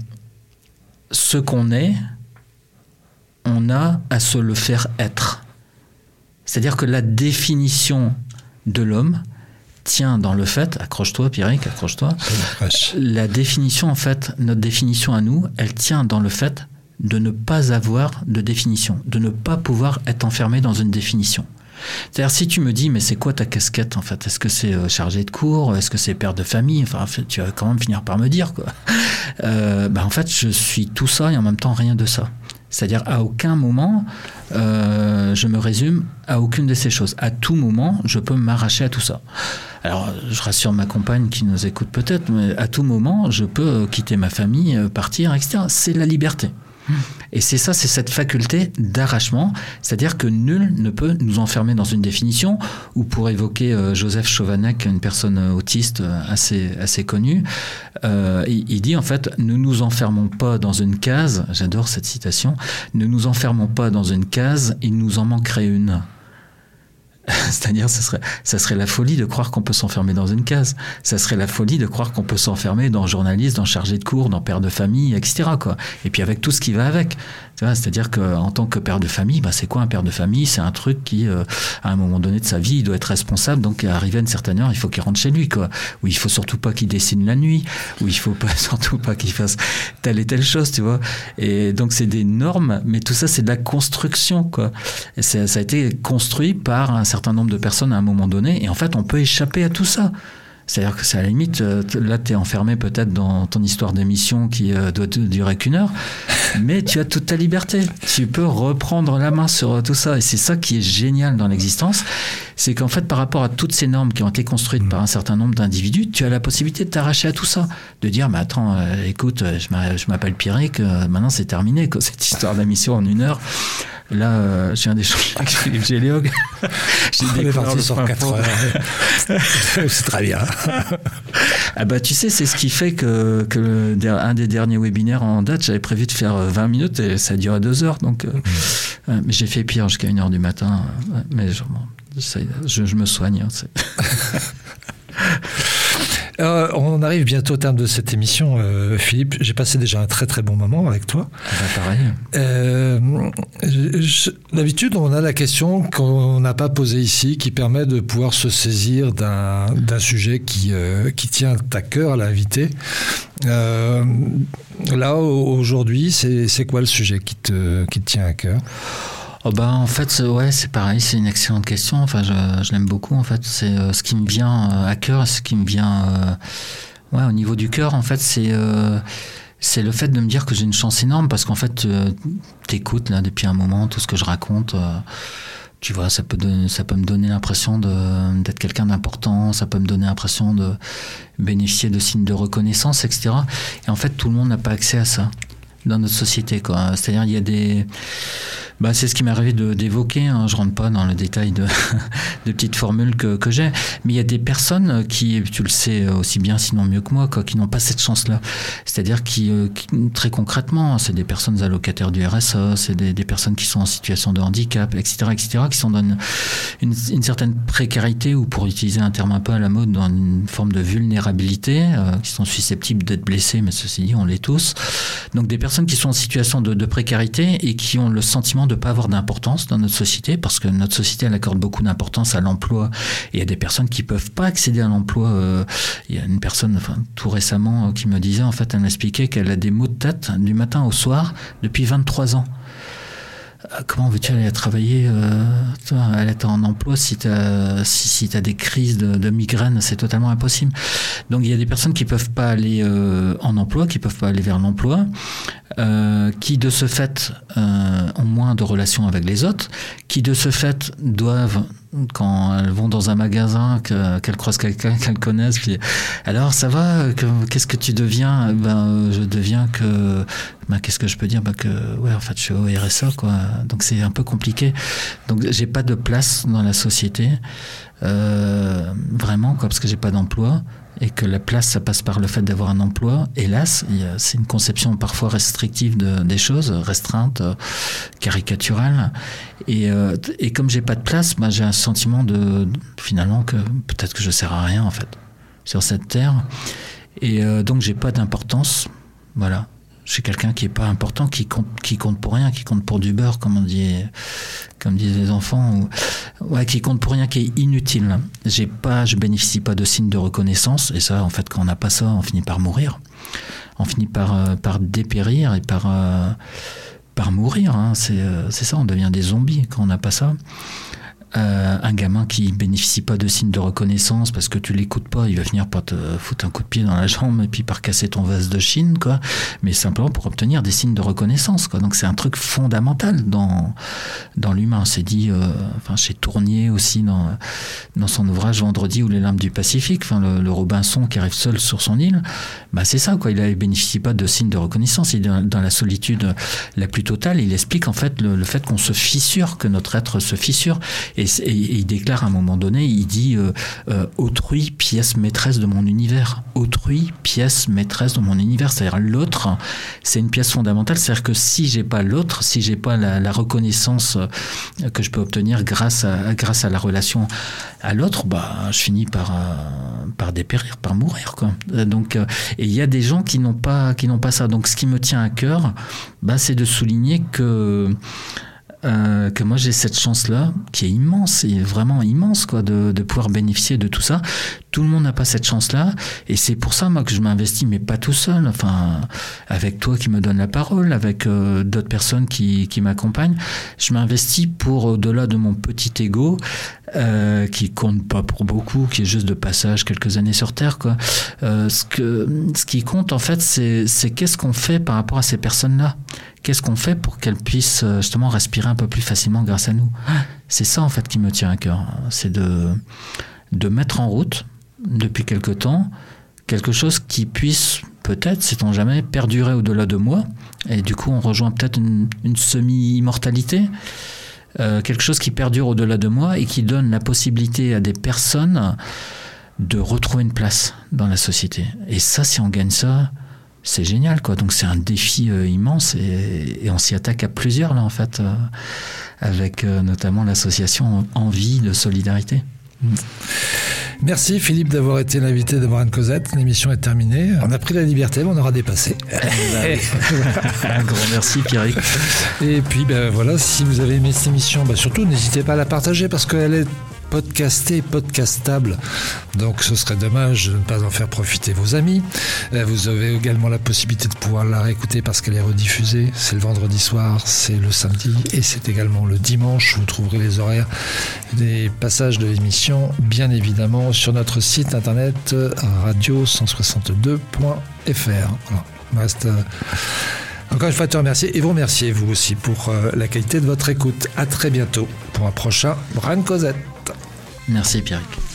Speaker 2: ce qu'on est, on a à se le faire être. C'est-à-dire que la définition de l'homme tient dans le fait, accroche-toi Pierrick, accroche-toi, la définition en fait, notre définition à nous, elle tient dans le fait de ne pas avoir de définition, de ne pas pouvoir être enfermé dans une définition. C'est-à-dire si tu me dis mais c'est quoi ta casquette en fait? Est-ce que c'est euh, chargé de cours? Est-ce que c'est père de famille? Enfin tu vas quand même finir par me dire quoi. Euh, bah, en fait je suis tout ça et en même temps rien de ça. C'est-à-dire à aucun moment euh, je me résume à aucune de ces choses. À tout moment je peux m'arracher à tout ça. Alors, je rassure ma compagne qui nous écoute peut-être, mais à tout moment, je peux quitter ma famille, partir, etc. C'est la liberté. Et c'est ça, c'est cette faculté d'arrachement, c'est-à-dire que nul ne peut nous enfermer dans une définition, ou pour évoquer euh, Joseph Chauvanec, une personne euh, autiste euh, assez, assez connue, il, dit en fait, ne nous enfermons pas dans une case, j'adore cette citation, ne nous enfermons pas dans une case, il nous en manquerait une. C'est-à-dire, ça serait, ça serait la folie de croire qu'on peut s'enfermer dans une case. Ça serait la folie de croire qu'on peut s'enfermer dans journaliste, dans chargé de cours, dans père de famille, etc. Quoi. Et puis avec tout ce qui va avec. C'est-à-dire qu'en tant que père de famille, bah, c'est quoi un père de famille? C'est un truc qui, euh, à un moment donné de sa vie, il doit être responsable. Donc, arrivé à une certaine heure, il faut qu'il rentre chez lui, quoi. Ou il faut surtout pas qu'il dessine la nuit. Ou il faut pas, surtout pas qu'il fasse telle et telle chose, tu vois. Et donc, c'est des normes, mais tout ça, c'est de la construction, quoi. Ça a été construit par un certain nombre de personnes à un moment donné. Et en fait, on peut échapper à tout ça. C'est-à-dire que c'est à la limite, euh, là, tu es enfermé peut-être dans ton histoire d'émission qui euh, doit durer qu'une heure, mais tu as toute ta liberté. Tu peux reprendre la main sur tout ça. Et c'est ça qui est génial dans l'existence. C'est qu'en fait, par rapport à toutes ces normes qui ont été construites par un certain nombre d'individus, tu as la possibilité de t'arracher à tout ça. De dire, mais attends, euh, écoute, je m'appelle Pierrick, maintenant c'est terminé, cette histoire d'émission en une heure. Là, euh, je viens d'échanger avec Philippe Géliog.
Speaker 1: On est parti sur 4 heures. c'est très bien.
Speaker 2: ah bah, tu sais, c'est ce qui fait que, que un des derniers webinaires en date, j'avais prévu de faire 20 minutes et ça a duré 2 heures. Donc, euh, mm. mais j'ai fait pire jusqu'à 1 heure du matin. Mais je me soigne. Hein,
Speaker 1: Euh, on arrive bientôt au terme de cette émission, euh, Philippe. J'ai passé déjà un très très bon moment avec toi.
Speaker 2: Ah bah, pareil.
Speaker 1: Euh, d'habitude, on a la question qu'on n'a pas posée ici, qui permet de pouvoir se saisir d'un sujet qui, qui tient à cœur à l'invité. là, aujourd'hui, c'est quoi le sujet qui te, qui te tient à cœur?
Speaker 2: Oh bah, en fait, ouais, c'est pareil, c'est une excellente question. Enfin, je, je l'aime beaucoup. En fait, c'est euh, ce qui me vient euh, à cœur, ce qui me vient, euh, ouais, au niveau du cœur. En fait, c'est c'est le fait de me dire que j'ai une chance énorme parce qu'en fait, euh, t'écoutes là depuis un moment tout ce que je raconte. Euh, tu vois, ça peut, ça peut me donner l'impression d'être quelqu'un d'important, ça peut me donner l'impression de bénéficier de signes de reconnaissance, etc. Et en fait, tout le monde n'a pas accès à ça dans notre société. C'est-à-dire, il y a des bah, C'est ce qui m'est arrivé d'évoquer. Hein. Je rentre pas dans le détail de, de petites formules que, que j'ai. Mais il y a des personnes qui, tu le sais aussi bien, sinon mieux que moi, quoi, qui n'ont pas cette chance-là. C'est-à-dire qui, euh, très concrètement, c'est des personnes allocataires du RSA, c'est des, des, personnes qui sont en situation de handicap, etc., etc., qui sont dans une, une, certaine précarité ou, pour utiliser un terme un peu à la mode, dans une forme de vulnérabilité, euh, qui sont susceptibles d'être blessés, mais ceci dit, on l'est tous. Donc des personnes qui sont en situation de, de précarité et qui ont le sentiment pas avoir d'importance dans notre société parce que notre société elle accorde beaucoup d'importance à l'emploi et a des personnes qui peuvent pas accéder à l'emploi. Euh, il y a une personne, tout récemment, euh, qui me disait en fait, elle m'expliquait qu'elle a des maux de tête du matin au soir depuis 23 ans. Euh, comment veux-tu aller travailler euh, Elle est en emploi si tu as, si, as des crises de, migraine, c'est totalement impossible. Donc il y a des personnes qui peuvent pas aller euh, en emploi, qui peuvent pas aller vers l'emploi, euh, qui de ce fait ont moins de relations avec les autres, qui de ce fait doivent quand elles vont dans un magasin, qu'elles croisent quelqu'un qu'elles connaissent, puis alors ça va, qu'est-ce que tu deviens? Ben je deviens que, ben, qu'est-ce que je peux dire? Ben que ouais en fait je suis au RSA quoi, donc c'est un peu compliqué. Donc j'ai pas de place dans la société, euh, vraiment quoi, parce que j'ai pas d'emploi et que la place, ça passe par le fait d'avoir un emploi. Hélas, c'est une conception parfois restrictive de, des choses, restreinte, caricaturale. Et, euh, et comme j'ai pas de place, bah, j'ai un sentiment de, finalement que peut-être que je sers à rien en fait sur cette terre. Et euh, donc j'ai pas d'importance. Voilà. Suis quelqu'un qui est pas important, qui compte, qui compte pour rien, qui compte pour du beurre, comme on dit, comme disent les enfants, ou, ouais, qui compte pour rien, qui est inutile. J'ai pas, je bénéficie pas de signes de reconnaissance, et ça, en fait, quand on n'a pas ça, on finit par mourir, on finit par euh, par dépérir et par euh, par mourir. Hein. Euh, c'est ça, on devient des zombies quand on n'a pas ça. Euh, un gamin qui bénéficie pas de signes de reconnaissance parce que tu l'écoutes pas, il va finir par te foutre un coup de pied dans la jambe et puis par casser ton vase de Chine, quoi. Mais simplement pour obtenir des signes de reconnaissance, quoi. Donc c'est un truc fondamental dans dans l'humain. C'est dit, euh, enfin chez Tournier aussi dans dans son ouvrage Vendredi ou les larmes du Pacifique, enfin le, Robinson qui arrive seul sur son île, bah c'est ça, quoi. Il ne bénéficie pas de signes de reconnaissance. Il est dans, la solitude la plus totale. Il explique en fait le, fait qu'on se fissure, que notre être se fissure. Et, il déclare à un moment donné, il dit euh, euh, autrui, pièce maîtresse de mon univers. Autrui, pièce maîtresse de mon univers. C'est-à-dire l'autre, c'est une pièce fondamentale. C'est-à-dire que si j'ai pas l'autre, si j'ai pas la, reconnaissance euh, que je peux obtenir grâce à, grâce à la relation à l'autre, bah, je finis par, par dépérir, par mourir. Donc, et il y a des gens qui n'ont pas, qui n'ont pas ça. Donc, ce qui me tient à cœur, bah, c'est de souligner que euh, que moi j'ai cette chance-là, qui est immense, et vraiment immense, quoi, de, de pouvoir bénéficier de tout ça. Tout le monde n'a pas cette chance-là, et c'est pour ça moi que je m'investis, mais pas tout seul. Enfin, avec toi qui me donne la parole, avec euh, d'autres personnes qui, qui m'accompagnent, je m'investis pour au-delà de mon petit ego, euh, qui compte pas pour beaucoup, qui est juste de passage quelques années sur Terre, quoi. Euh, ce que, ce qui compte en fait, c'est, qu'est-ce qu'on fait par rapport à ces personnes-là? Qu'est-ce qu'on fait pour qu'elles puissent euh, justement respirer un peu plus facilement grâce à nous? C'est ça en fait qui me tient à cœur, c'est de, de mettre en route depuis quelque temps quelque chose qui puisse peut-être, sait-on jamais, perdurer au-delà de moi, et du coup on rejoint peut-être une, une semi-immortalité, euh, quelque chose qui perdure au-delà de moi et qui donne la possibilité à des personnes de retrouver une place dans la société. Et ça, si on gagne ça, c'est génial quoi donc c'est un défi euh, immense et, on s'y attaque à plusieurs là en fait euh, avec notamment l'association Envie de solidarité
Speaker 1: Merci Philippe d'avoir été l'invité de Morane Cosette. L'émission est terminée. On a pris la liberté, mais on aura dépassé.
Speaker 2: Un grand merci Pierrick.
Speaker 1: Et puis ben, voilà, si vous avez aimé cette émission, ben, surtout n'hésitez pas à la partager parce qu'elle est podcasté, podcastable. Donc ce serait dommage de ne pas en faire profiter vos amis. Euh, vous avez également la possibilité de pouvoir la réécouter parce qu'elle est rediffusée. C'est le vendredi soir, c'est le samedi et c'est également le dimanche. Vous trouverez les horaires des passages de l'émission, bien évidemment, sur notre site internet radio162.fr. Voilà. Reste, euh, encore une fois, te remercier et vous remercier, vous aussi, pour euh, la qualité de votre écoute. À très bientôt pour un prochain Bran Cosette.
Speaker 2: Merci, Pierrick.